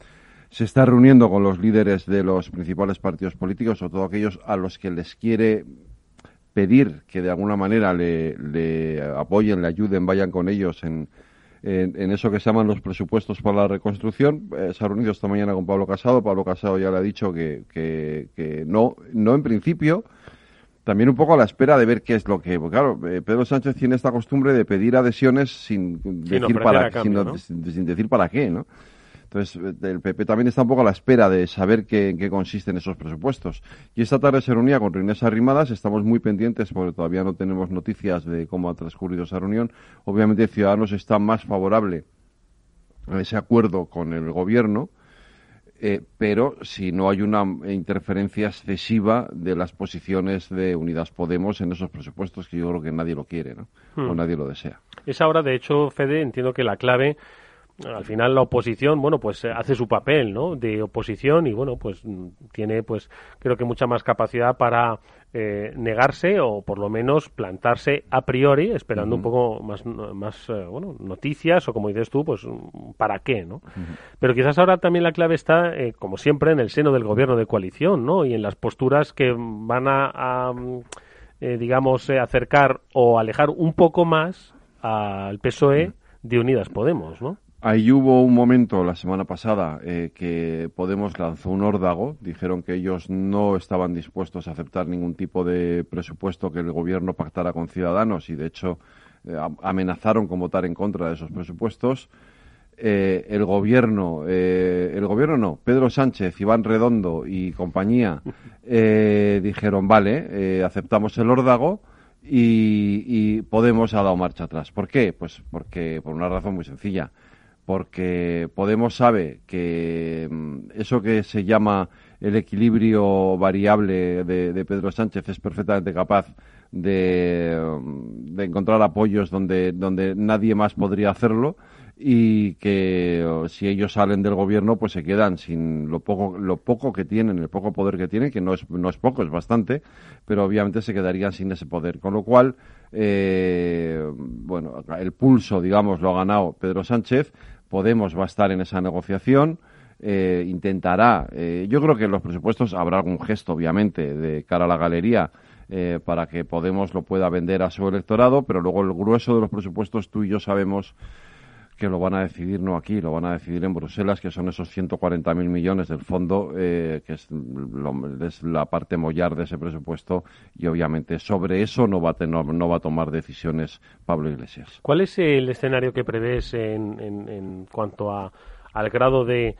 se está reuniendo con los líderes de los principales partidos políticos, o todos aquellos a los que les quiere pedir que de alguna manera le, apoyen, le ayuden, vayan con ellos en, en, eso que se llaman los presupuestos para la reconstrucción. Eh, se ha reunido esta mañana con Pablo Casado. Pablo Casado ya le ha dicho que, que, no, no en principio. También un poco a la espera de ver qué es lo que. claro, eh, Pedro Sánchez tiene esta costumbre de pedir adhesiones sin, decir, para, sin, decir para qué, ¿no? Entonces, el PP también está un poco a la espera de saber qué, en qué consisten esos presupuestos. Y esta tarde se reunía con Inés Arrimadas, estamos muy pendientes porque todavía no tenemos noticias de cómo ha transcurrido esa reunión. Obviamente, Ciudadanos está más favorable a ese acuerdo con el gobierno. Eh, pero si no hay una interferencia excesiva de las posiciones de Unidas Podemos en esos presupuestos, que yo creo que nadie lo quiere, ¿no? O Hmm. nadie lo desea. Es ahora, de hecho, Fede, entiendo que la clave, al final la oposición, bueno, pues eh, hace su papel, ¿no? De oposición y, bueno, pues mm, tiene, pues, creo que mucha más capacidad para eh, negarse o por lo menos plantarse a priori, esperando un poco más, más eh, bueno, noticias o como dices tú, pues, mm, ¿para qué, no? Pero quizás ahora también la clave está, eh, como siempre, en el seno del gobierno de coalición, ¿no? Y en las posturas que van a, a, mm, eh, digamos, eh, acercar o alejar un poco más al PSOE de Unidas Podemos, ¿no? Ahí hubo un momento la semana pasada eh, que Podemos lanzó un órdago, dijeron que ellos no estaban dispuestos a aceptar ningún tipo de presupuesto que el gobierno pactara con Ciudadanos y de hecho eh, am- amenazaron con votar en contra de esos presupuestos. Eh, el gobierno, eh, el gobierno no, Pedro Sánchez, Iván Redondo y compañía eh, dijeron vale, aceptamos el órdago y, y Podemos ha dado marcha atrás. ¿Por qué? Pues porque por una razón muy sencilla porque Podemos sabe que mm, eso que se llama el equilibrio variable de, Pedro Sánchez es perfectamente capaz de, mm, de encontrar apoyos donde, donde nadie más podría hacerlo y que oh, si ellos salen del gobierno pues se quedan sin lo poco lo poco que tienen el poco poder que tienen que no es no es poco es bastante pero obviamente se quedarían sin ese poder. Con lo cual eh, bueno el pulso digamos lo ha ganado Pedro Sánchez Podemos va a estar en esa negociación eh, intentará eh, yo creo que en los presupuestos habrá algún gesto obviamente de cara a la galería eh, para que Podemos lo pueda vender a su electorado pero luego el grueso de los presupuestos tú y yo sabemos que lo van a decidir no aquí, lo van a decidir en Bruselas, que son esos 140.000 millones del fondo, eh, que es, lo- es la parte mollar de ese presupuesto, y obviamente sobre eso no va a, tener- no va a tomar decisiones Pablo Iglesias. ¿Cuál es el escenario que prevés en, en, en cuanto a, al grado de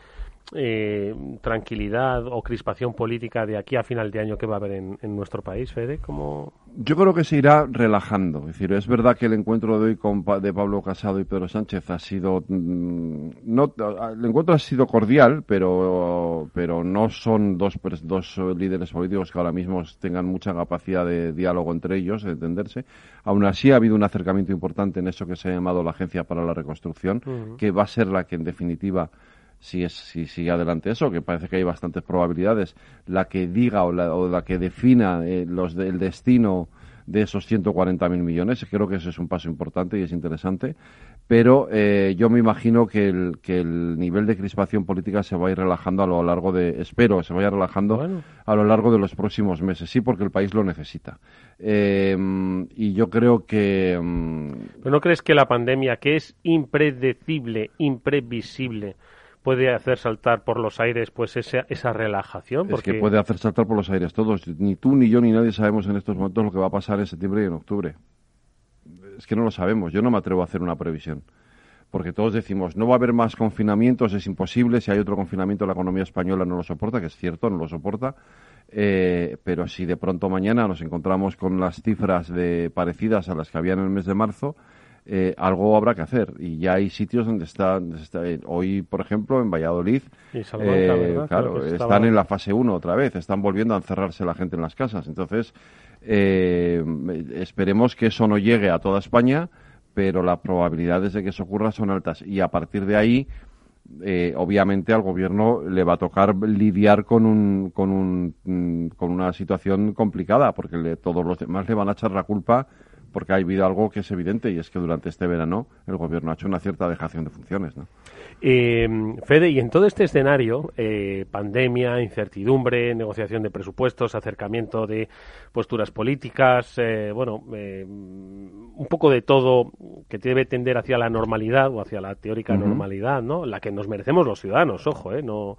eh, tranquilidad o crispación política de aquí a final de año que va a haber en, en nuestro país, Fede? ¿Cómo... Yo creo que se irá relajando. Es decir, es verdad que el encuentro de hoy con, de Pablo Casado y Pedro Sánchez ha sido. mm, no, el encuentro ha sido cordial, pero, pero no son dos, dos líderes políticos que ahora mismo tengan mucha capacidad de diálogo entre ellos, de entenderse. Aún así, ha habido un acercamiento importante en eso que se ha llamado la Agencia para la Reconstrucción, que va a ser la que, en definitiva, si es si sigue adelante eso, que parece que hay bastantes probabilidades, la que diga o la, o la que defina eh, los de- el destino de esos 140.000 millones. Creo que ese es un paso importante y es interesante. Pero eh, yo me imagino que el, que el nivel de crispación política se va a ir relajando a lo largo de, espero, se vaya relajando a lo largo de los próximos meses. Sí, porque el país lo necesita. Eh, y yo creo que. mm, ¿Pero no crees que la pandemia, que es impredecible, imprevisible, puede hacer saltar por los aires pues esa, esa relajación? Es que puede hacer saltar por los aires todos. Ni tú, ni yo, ni nadie sabemos en estos momentos lo que va a pasar en septiembre y en octubre. Es que no lo sabemos. Yo no me atrevo a hacer una previsión. Porque todos decimos, no va a haber más confinamientos, es imposible. Si hay otro confinamiento, la economía española no lo soporta, que es cierto, no lo soporta. Eh, pero si de pronto mañana nos encontramos con las cifras de, parecidas a las que había en el mes de marzo, eh, algo habrá que hacer. Y ya hay sitios donde está, donde está- hoy, por ejemplo, en Valladolid, Y Salamanca, eh, están en la fase 1 otra vez, están volviendo a encerrarse la gente en las casas. Entonces, eh, esperemos que eso no llegue a toda España, pero las probabilidades de que eso ocurra son altas. Y a partir de ahí, eh, obviamente al gobierno le va a tocar lidiar con un, con un, mm, con una situación complicada, porque le- todos los demás le van a echar la culpa porque ha habido algo que es evidente y es que durante este verano el gobierno ha hecho una cierta dejación de funciones, ¿no? Eh, Fede, y en todo este escenario, eh, pandemia, incertidumbre, negociación de presupuestos, acercamiento de posturas políticas, eh, bueno, eh, un poco de todo que debe tender hacia la normalidad o hacia la teórica normalidad, ¿no? La que nos merecemos los ciudadanos, ojo, ¿eh? No,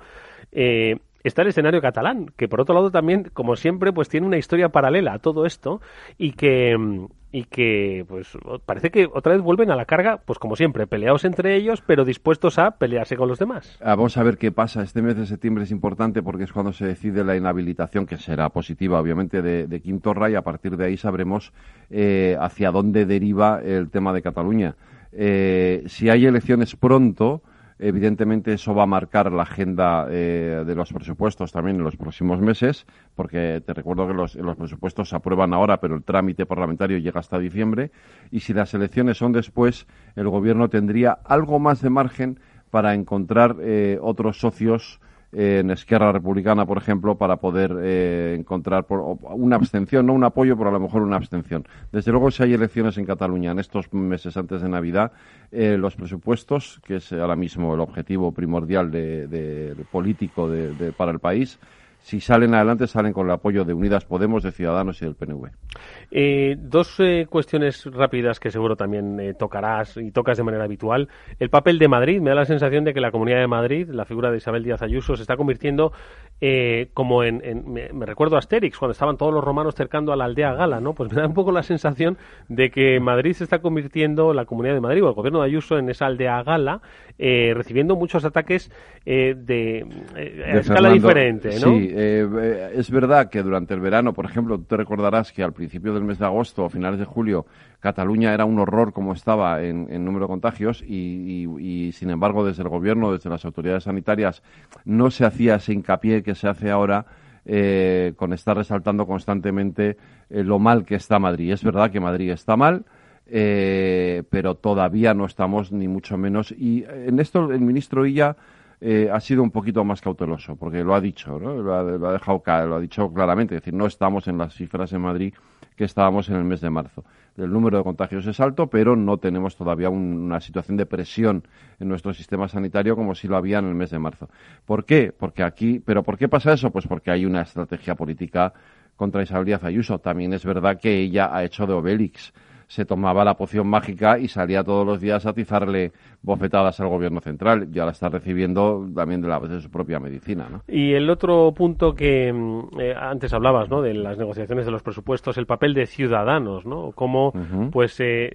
eh, está el escenario catalán, que por otro lado también, como siempre, pues tiene una historia paralela a todo esto y que, mm, y que pues parece que otra vez vuelven a la carga, pues como siempre, peleados entre ellos, pero dispuestos a pelearse con los demás. Ah, vamos a ver qué pasa. Este mes de septiembre es importante porque es cuando se decide la inhabilitación, que será positiva, obviamente, de, de Quintorra y a partir de ahí sabremos eh, hacia dónde deriva el tema de Cataluña. Eh, si hay elecciones pronto, Evidentemente eso va a marcar la agenda eh, de los presupuestos también en los próximos meses, porque te recuerdo que los, presupuestos se aprueban ahora, pero el trámite parlamentario llega hasta diciembre. Y si las elecciones son después, el Gobierno tendría algo más de margen para encontrar eh, otros socios en Esquerra Republicana, por ejemplo, para poder eh, encontrar por, una abstención, no un apoyo, pero a lo mejor una abstención. Desde luego, si hay elecciones en Cataluña en estos meses antes de Navidad, eh, los presupuestos, que es ahora mismo el objetivo primordial de, de político de, para el país, si salen adelante, salen con el apoyo de Unidas Podemos, de Ciudadanos y del PNV. Eh, dos eh, cuestiones rápidas que seguro también eh, tocarás y tocas de manera habitual. El papel de Madrid. Me da la sensación de que la Comunidad de Madrid, la figura de Isabel Díaz Ayuso, se está convirtiendo como en... me, recuerdo a Asterix, cuando estaban todos los romanos cercando a la aldea gala, ¿no? Pues me da un poco la sensación de que Madrid se está convirtiendo, la Comunidad de Madrid o el gobierno de Ayuso, en esa aldea gala, recibiendo muchos ataques de, escala diferente, ¿no? Sí, es verdad que durante el verano, por ejemplo, tú te recordarás que al principio del mes de agosto o finales de julio, Cataluña era un horror como estaba en, número de contagios y, sin embargo, desde el gobierno, desde las autoridades sanitarias, no se hacía ese hincapié que se hace ahora eh, con estar resaltando constantemente eh, lo mal que está Madrid. Es verdad que Madrid está mal. Eh, pero todavía no estamos ni mucho menos. Y en esto el ministro Illa eh, ha sido un poquito más cauteloso, porque lo ha dicho, ¿no? lo, ha, dejado caer, lo ha dicho claramente, es decir, no estamos en las cifras en Madrid que estábamos en el mes de marzo. El número de contagios es alto, pero no tenemos todavía una situación de presión en nuestro sistema sanitario como si lo había en el mes de marzo. ¿Por qué? Porque aquí, pero ¿por qué pasa eso? Pues porque hay una estrategia política contra Isabel Díaz Ayuso. También es verdad que ella ha hecho de Obélix se tomaba la poción mágica y salía todos los días a atizarle bofetadas al gobierno central. Y ahora está recibiendo también de, la, de su propia medicina. ¿no? Y el otro punto que mm, eh, antes hablabas, ¿no? De las negociaciones de los presupuestos, el papel de ciudadanos, ¿no? Cómo, pues, eh,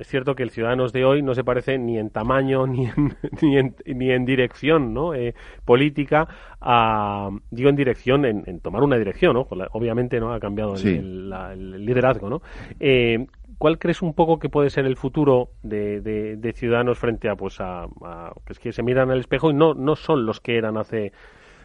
es cierto que el Ciudadanos de hoy no se parece ni en tamaño ni en, ni en, ni en dirección ¿no? Eh, política a, digo en dirección, en, tomar una dirección, ¿no? obviamente no ha cambiado el, el, liderazgo, ¿no? Eh, ¿Cuál crees un poco que puede ser el futuro de, de, Ciudadanos frente a, pues, a, que es que se miran al espejo y no, no son los que eran hace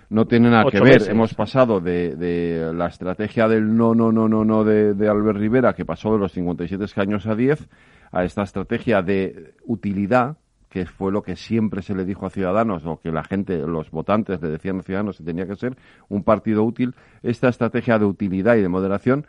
no tiene nada que ver. Hemos pasado de, de, la estrategia del no, no, no, no, no de, de, Albert Rivera, que pasó de los 57 escaños a 10, a esta estrategia de utilidad, que fue lo que siempre se le dijo a Ciudadanos, o que la gente, los votantes le decían a Ciudadanos que tenía que ser un partido útil. Esta estrategia de utilidad y de moderación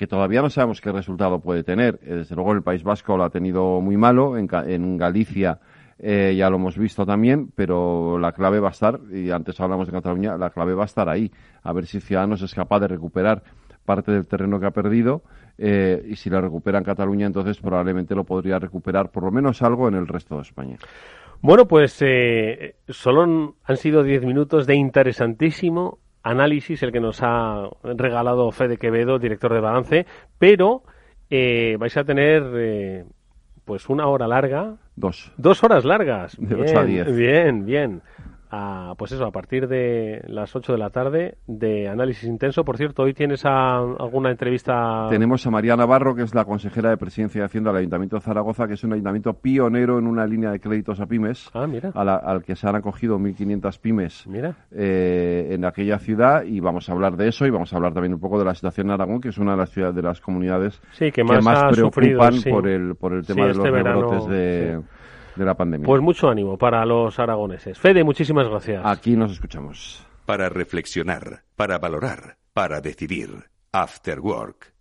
que todavía no sabemos qué resultado puede tener. Eh, desde luego el País Vasco lo ha tenido muy malo, en, en Galicia eh, ya lo hemos visto también, pero la clave va a estar, y antes hablamos de Cataluña, la clave va a estar ahí, a ver si Ciudadanos es capaz de recuperar parte del terreno que ha perdido eh, y si la recupera en Cataluña, entonces probablemente lo podría recuperar por lo menos algo en el resto de España. Bueno, pues solo han sido diez minutos de interesantísimo análisis el que nos ha regalado Fede Quevedo, director de Balance, pero eh, vais a tener eh, pues una hora larga. Dos. Dos horas largas. De bien, a 10. Bien, bien pues eso, a partir de las 8 de la tarde de análisis intenso. Por cierto, hoy tienes alguna entrevista. Tenemos a María Navarro, que es la consejera de Presidencia de Hacienda del Ayuntamiento de Zaragoza, que es un ayuntamiento pionero en una línea de créditos a pymes, ah, mira. al que se han acogido 1.500 pymes eh, en aquella ciudad y vamos a hablar de eso y vamos a hablar también un poco de la situación en Aragón, que es una de las ciudades de las comunidades que más, preocupan por, el, por el tema de los este rebrotes de de la pandemia. Pues mucho ánimo para los aragoneses. Fede, muchísimas gracias. Aquí nos escuchamos. Para reflexionar, para valorar, para decidir. After Work.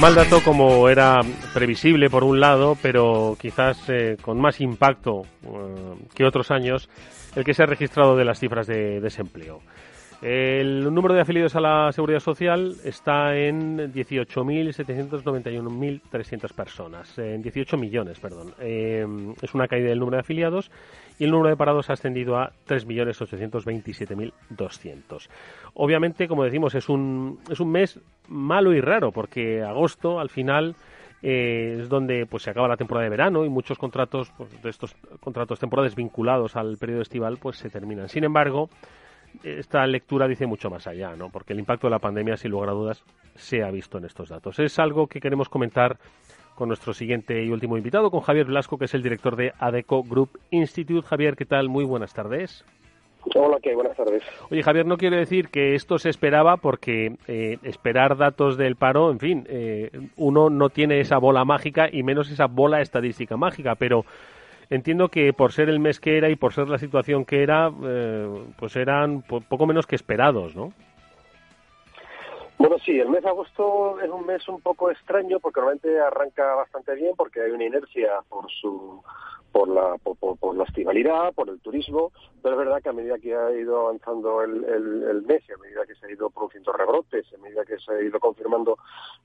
Mal dato como era previsible por un lado, pero quizás eh, con más impacto eh, que otros años, el que se ha registrado de las cifras de desempleo. El número de afiliados a la Seguridad Social está en 18.791.300 personas, en 18 millones, perdón. Eh, es una caída del número de afiliados y el número de parados ha ascendido a 3.827.200. Obviamente, como decimos, es un, es un mes malo y raro porque agosto, al final, eh, es donde pues se acaba la temporada de verano y muchos contratos pues, de estos contratos temporales vinculados al periodo estival pues se terminan. Sin embargo, esta lectura dice mucho más allá, ¿no? Porque el impacto de la pandemia, sin lugar a dudas, se ha visto en estos datos. Es algo que queremos comentar con nuestro siguiente y último invitado, con Javier Blasco, que es el director de ADECO Group Institute. Javier, ¿qué tal? Muy buenas tardes. Hola, ¿qué? Buenas tardes. Oye, Javier, no quiere decir que esto se esperaba porque eh, esperar datos del paro, en fin, eh, uno no tiene esa bola mágica y menos esa bola estadística mágica, pero entiendo que por ser el mes que era y por ser la situación que era, eh, pues eran poco menos que esperados, ¿no? Bueno, sí, el mes de agosto es un mes un poco extraño porque normalmente arranca bastante bien porque hay una inercia por su por la, por, la estivalidad, por el turismo, pero es verdad que a medida que ha ido avanzando el, el, mes y a medida que se ha ido produciendo rebrotes, a medida que se ha ido confirmando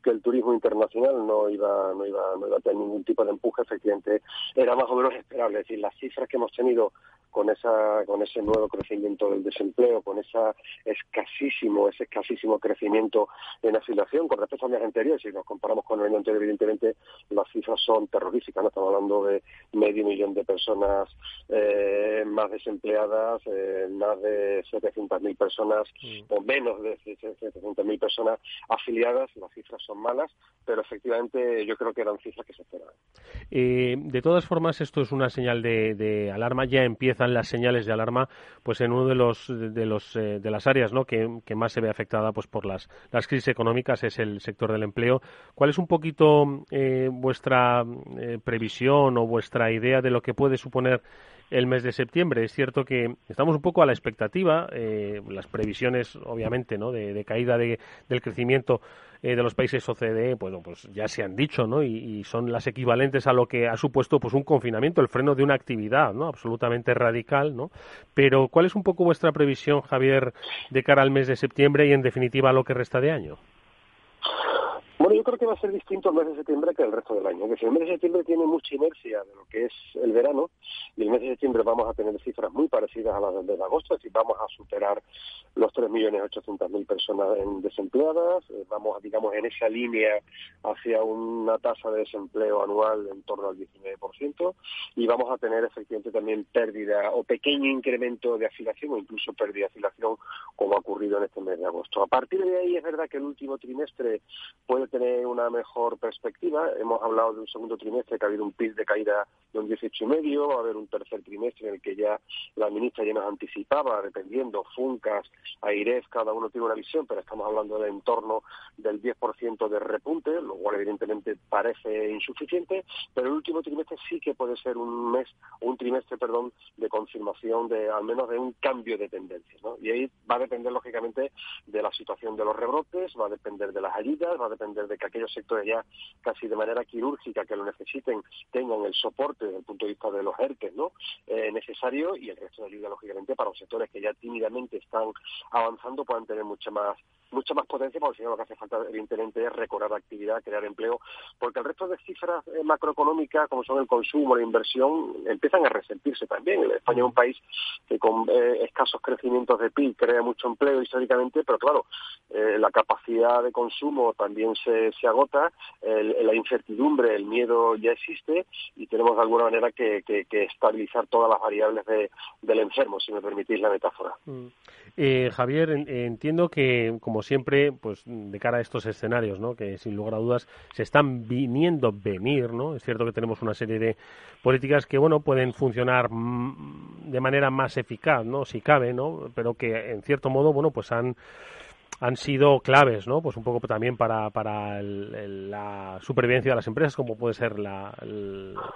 que el turismo internacional no iba, no iba, no iba a tener ningún tipo de empuje, efectivamente era más o menos esperable. Es decir, las cifras que hemos tenido con esa, con ese nuevo crecimiento del desempleo, con esa escasísimo, ese escasísimo crecimiento en afiliación con respecto a años anteriores, si nos comparamos con el año anterior, evidentemente las cifras son terroríficas, no estamos hablando de medio millón de personas eh, más desempleadas, eh, más de 700.000 personas mm. o menos de 700.000 personas afiliadas. Las cifras son malas, pero efectivamente yo creo que eran cifras que se esperaban. Eh, de todas formas, esto es una señal de, alarma. Ya empiezan las señales de alarma, pues en uno de los de los de las áreas, ¿no? Que, más se ve afectada, pues por las las crisis económicas es el sector del empleo. ¿Cuál es un poquito vuestra previsión o vuestra idea de lo que puede suponer el mes de septiembre. Es cierto que estamos un poco a la expectativa, eh, las previsiones, obviamente, ¿no? de, caída de, del crecimiento eh, de los países OCDE, bueno, pues ya se han dicho, ¿no? Y, son las equivalentes a lo que ha supuesto pues un confinamiento, el freno de una actividad, ¿no? Absolutamente radical, ¿no? Pero ¿cuál es un poco vuestra previsión, Javier, de cara al mes de septiembre y en definitiva a lo que resta de año? Bueno, yo creo que va a ser distinto el mes de septiembre que el resto del año. Que el mes de septiembre tiene mucha inercia de lo que es el verano, y el mes de septiembre vamos a tener cifras muy parecidas a las del mes de agosto, es decir, vamos a superar los 3.800.000 personas desempleadas, eh, vamos, digamos, en esa línea hacia una tasa de desempleo anual en torno al 19%, y vamos a tener efectivamente también pérdida o pequeño incremento de afiliación o incluso pérdida de afiliación como ha ocurrido en este mes de agosto. A partir de ahí es verdad que el último trimestre puede tener una mejor perspectiva. Hemos hablado de un segundo trimestre que ha habido un PIB de caída de un 18,5, va a haber un tercer trimestre en el que ya la ministra ya nos anticipaba, dependiendo, Funcas, Airef, cada uno tiene una visión, pero estamos hablando del entorno del 10% de repunte, lo cual evidentemente parece insuficiente, pero el último trimestre sí que puede ser un mes, un trimestre, perdón, de confirmación de al menos de un cambio de tendencia, ¿no? Y ahí va a depender lógicamente de la situación de los rebrotes, va a depender de las ayudas, va a depender de que aquellos sectores ya casi de manera quirúrgica que lo necesiten tengan el soporte desde el punto de vista de los ERTE ¿no? Eh, necesario y el resto de ayuda, lógicamente, para los sectores que ya tímidamente están avanzando puedan tener mucha más mucha más potencia, porque si no lo que hace falta, evidentemente, es recobrar actividad, crear empleo, porque el resto de cifras eh, macroeconómicas, como son el consumo, la inversión, empiezan a resentirse también. España es un país que con eh, escasos crecimientos de PIB crea mucho empleo históricamente, pero claro, eh, la capacidad de consumo también se, agota, la incertidumbre, el miedo ya existe y tenemos de alguna manera que, estabilizar todas las variables del enfermo, si me permitís la metáfora. Mm. Javier, entiendo que como siempre, pues de cara a estos escenarios, ¿no? Que sin lugar a dudas se están viniendo venir, ¿no? Es cierto que tenemos una serie de políticas que, bueno, pueden funcionar de manera más eficaz, ¿no? Si cabe, ¿no? Pero que en cierto modo, bueno, pues han han sido claves, ¿no? Pues un poco también para, para la supervivencia de las empresas, como puede ser la,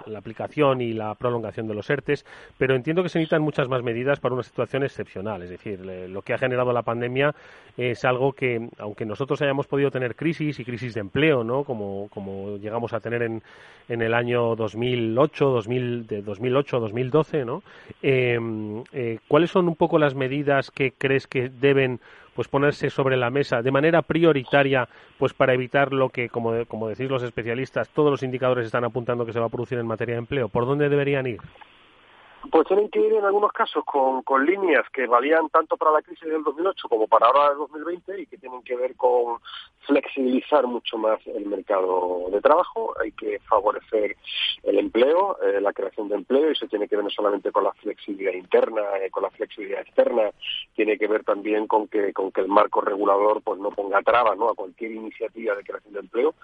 la, aplicación y la prolongación de los ERTES, pero entiendo que se necesitan muchas más medidas para una situación excepcional. Es decir, lo que ha generado la pandemia es algo que, aunque nosotros hayamos podido tener crisis y crisis de empleo, ¿no? Como, como llegamos a tener en, en el año 2008, 2000, de 2008 2012, ¿no? Eh, eh, ¿Cuáles son un poco las medidas que crees que deben pues ponerse sobre la mesa de manera prioritaria pues para evitar lo que como, como decís los especialistas todos los indicadores están apuntando que se va a producir en materia de empleo. Por dónde deberían ir pues tienen que ir en algunos casos con, con líneas que valían tanto para la crisis del 2008 como para ahora del 2020 y que tienen que ver con flexibilizar mucho más el mercado de trabajo. Hay que favorecer el empleo, eh, la creación de empleo, y eso tiene que ver no solamente con la flexibilidad interna, eh, con la flexibilidad externa, tiene que ver también con que, con que el marco regulador pues no ponga trabas ¿no? a cualquier iniciativa de creación de empleo.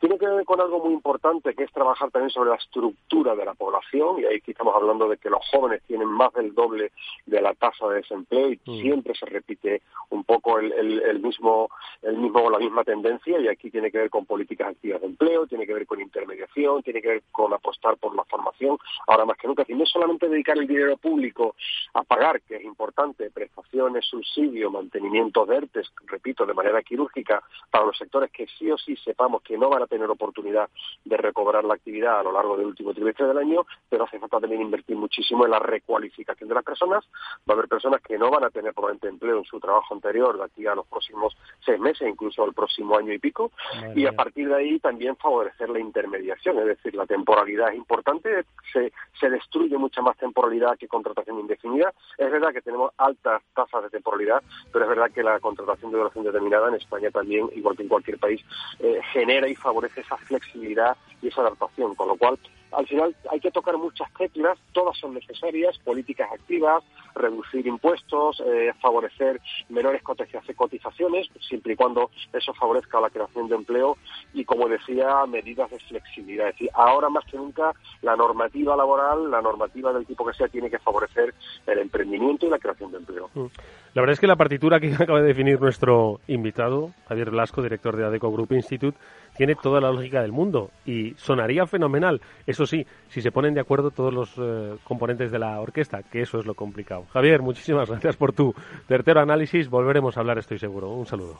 Tiene que ver con algo muy importante que es trabajar también sobre la estructura de la población, y ahí estamos hablando de que los jóvenes tienen más del doble de la tasa de desempleo y mm. siempre se repite un poco el, el, mismo el mismo la misma tendencia y aquí tiene que ver con políticas activas de empleo, tiene que ver con intermediación, tiene que ver con apostar por la formación, ahora más que nunca, y no solamente dedicar el dinero público a pagar, que es importante, prestaciones, subsidios, mantenimiento de ERTES, repito, de manera quirúrgica, para los sectores que sí o sí sepamos que no van a tener oportunidad de recobrar la actividad a lo largo del último trimestre del año, pero hace falta también invertir muchísimo en la recualificación de las personas. Va a haber personas que no van a tener probablemente empleo en su trabajo anterior de aquí a los próximos seis meses, incluso al próximo año y pico. y a partir de ahí también favorecer la intermediación, es decir, la temporalidad es importante. Se, se destruye mucha más temporalidad que contratación indefinida. Es verdad que tenemos altas tasas de temporalidad, pero es verdad que la contratación de duración determinada en España también, igual que en cualquier país, eh, genera y favorece esa flexibilidad y esa adaptación, con lo cual al final hay que tocar muchas teclas, todas son necesarias, políticas activas, reducir impuestos, eh, favorecer menores cotizaciones, siempre y cuando eso favorezca la creación de empleo y, como decía, medidas de flexibilidad. Es decir, ahora más que nunca la normativa laboral, la normativa del tipo que sea, tiene que favorecer el emprendimiento y la creación de empleo. Mm. La verdad es que la partitura que acaba de definir nuestro invitado, Javier Blasco, director de ADECO Group Institute, tiene toda la lógica del mundo y sonaría fenomenal. Eso sí, si se ponen de acuerdo todos los eh, componentes de la orquesta, que eso es lo complicado. Javier, muchísimas gracias por tu tercero análisis. Volveremos a hablar, estoy seguro. Un saludo.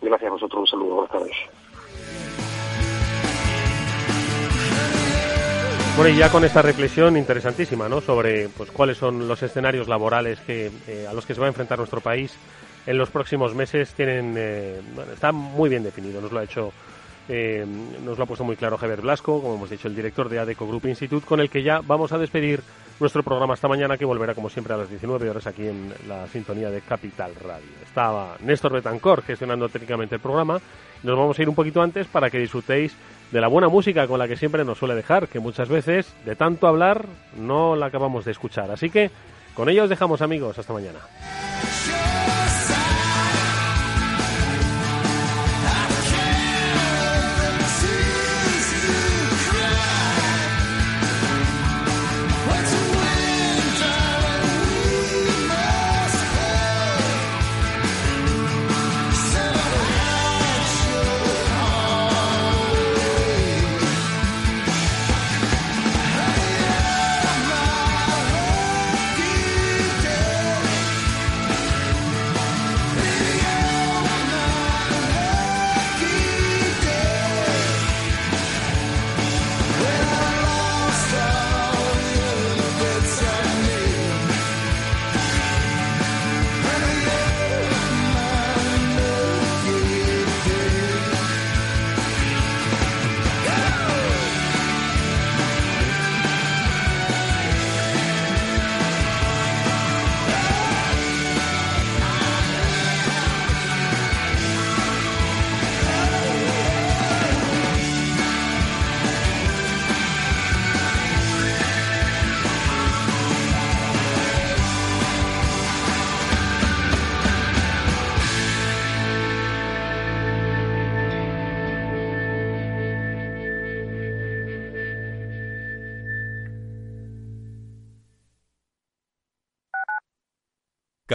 Gracias a vosotros, un saludo. Buenas tardes. Bueno, y ya con esta reflexión interesantísima, ¿no? Sobre pues cuáles son los escenarios laborales que, eh, a los que se va a enfrentar nuestro país en los próximos meses, tienen, eh, bueno, está muy bien definido. Nos lo ha hecho eh, nos lo ha puesto muy claro Javier Blasco, como hemos dicho, el director de ADECO Group Institute, con el que ya vamos a despedir nuestro programa esta mañana, que volverá como siempre a las 19 horas aquí en la sintonía de Capital Radio. Estaba Néstor Betancor gestionando técnicamente el programa. Nos vamos a ir un poquito antes para que disfrutéis de la buena música con la que siempre nos suele dejar, que muchas veces de tanto hablar no la acabamos de escuchar. Así que con ello os dejamos amigos. Hasta mañana.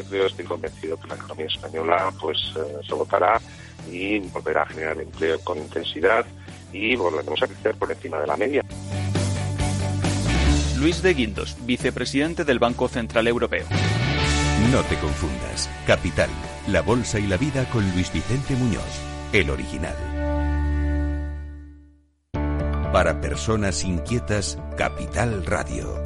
Yo creo, estoy convencido que la economía española pues se votará y volverá a generar empleo con intensidad y volveremos a crecer por encima de la media. Luis de Guindos, vicepresidente del Banco Central Europeo. No te confundas. Capital, la bolsa y la vida con Luis Vicente Muñoz, el original. Para personas inquietas, Capital Radio.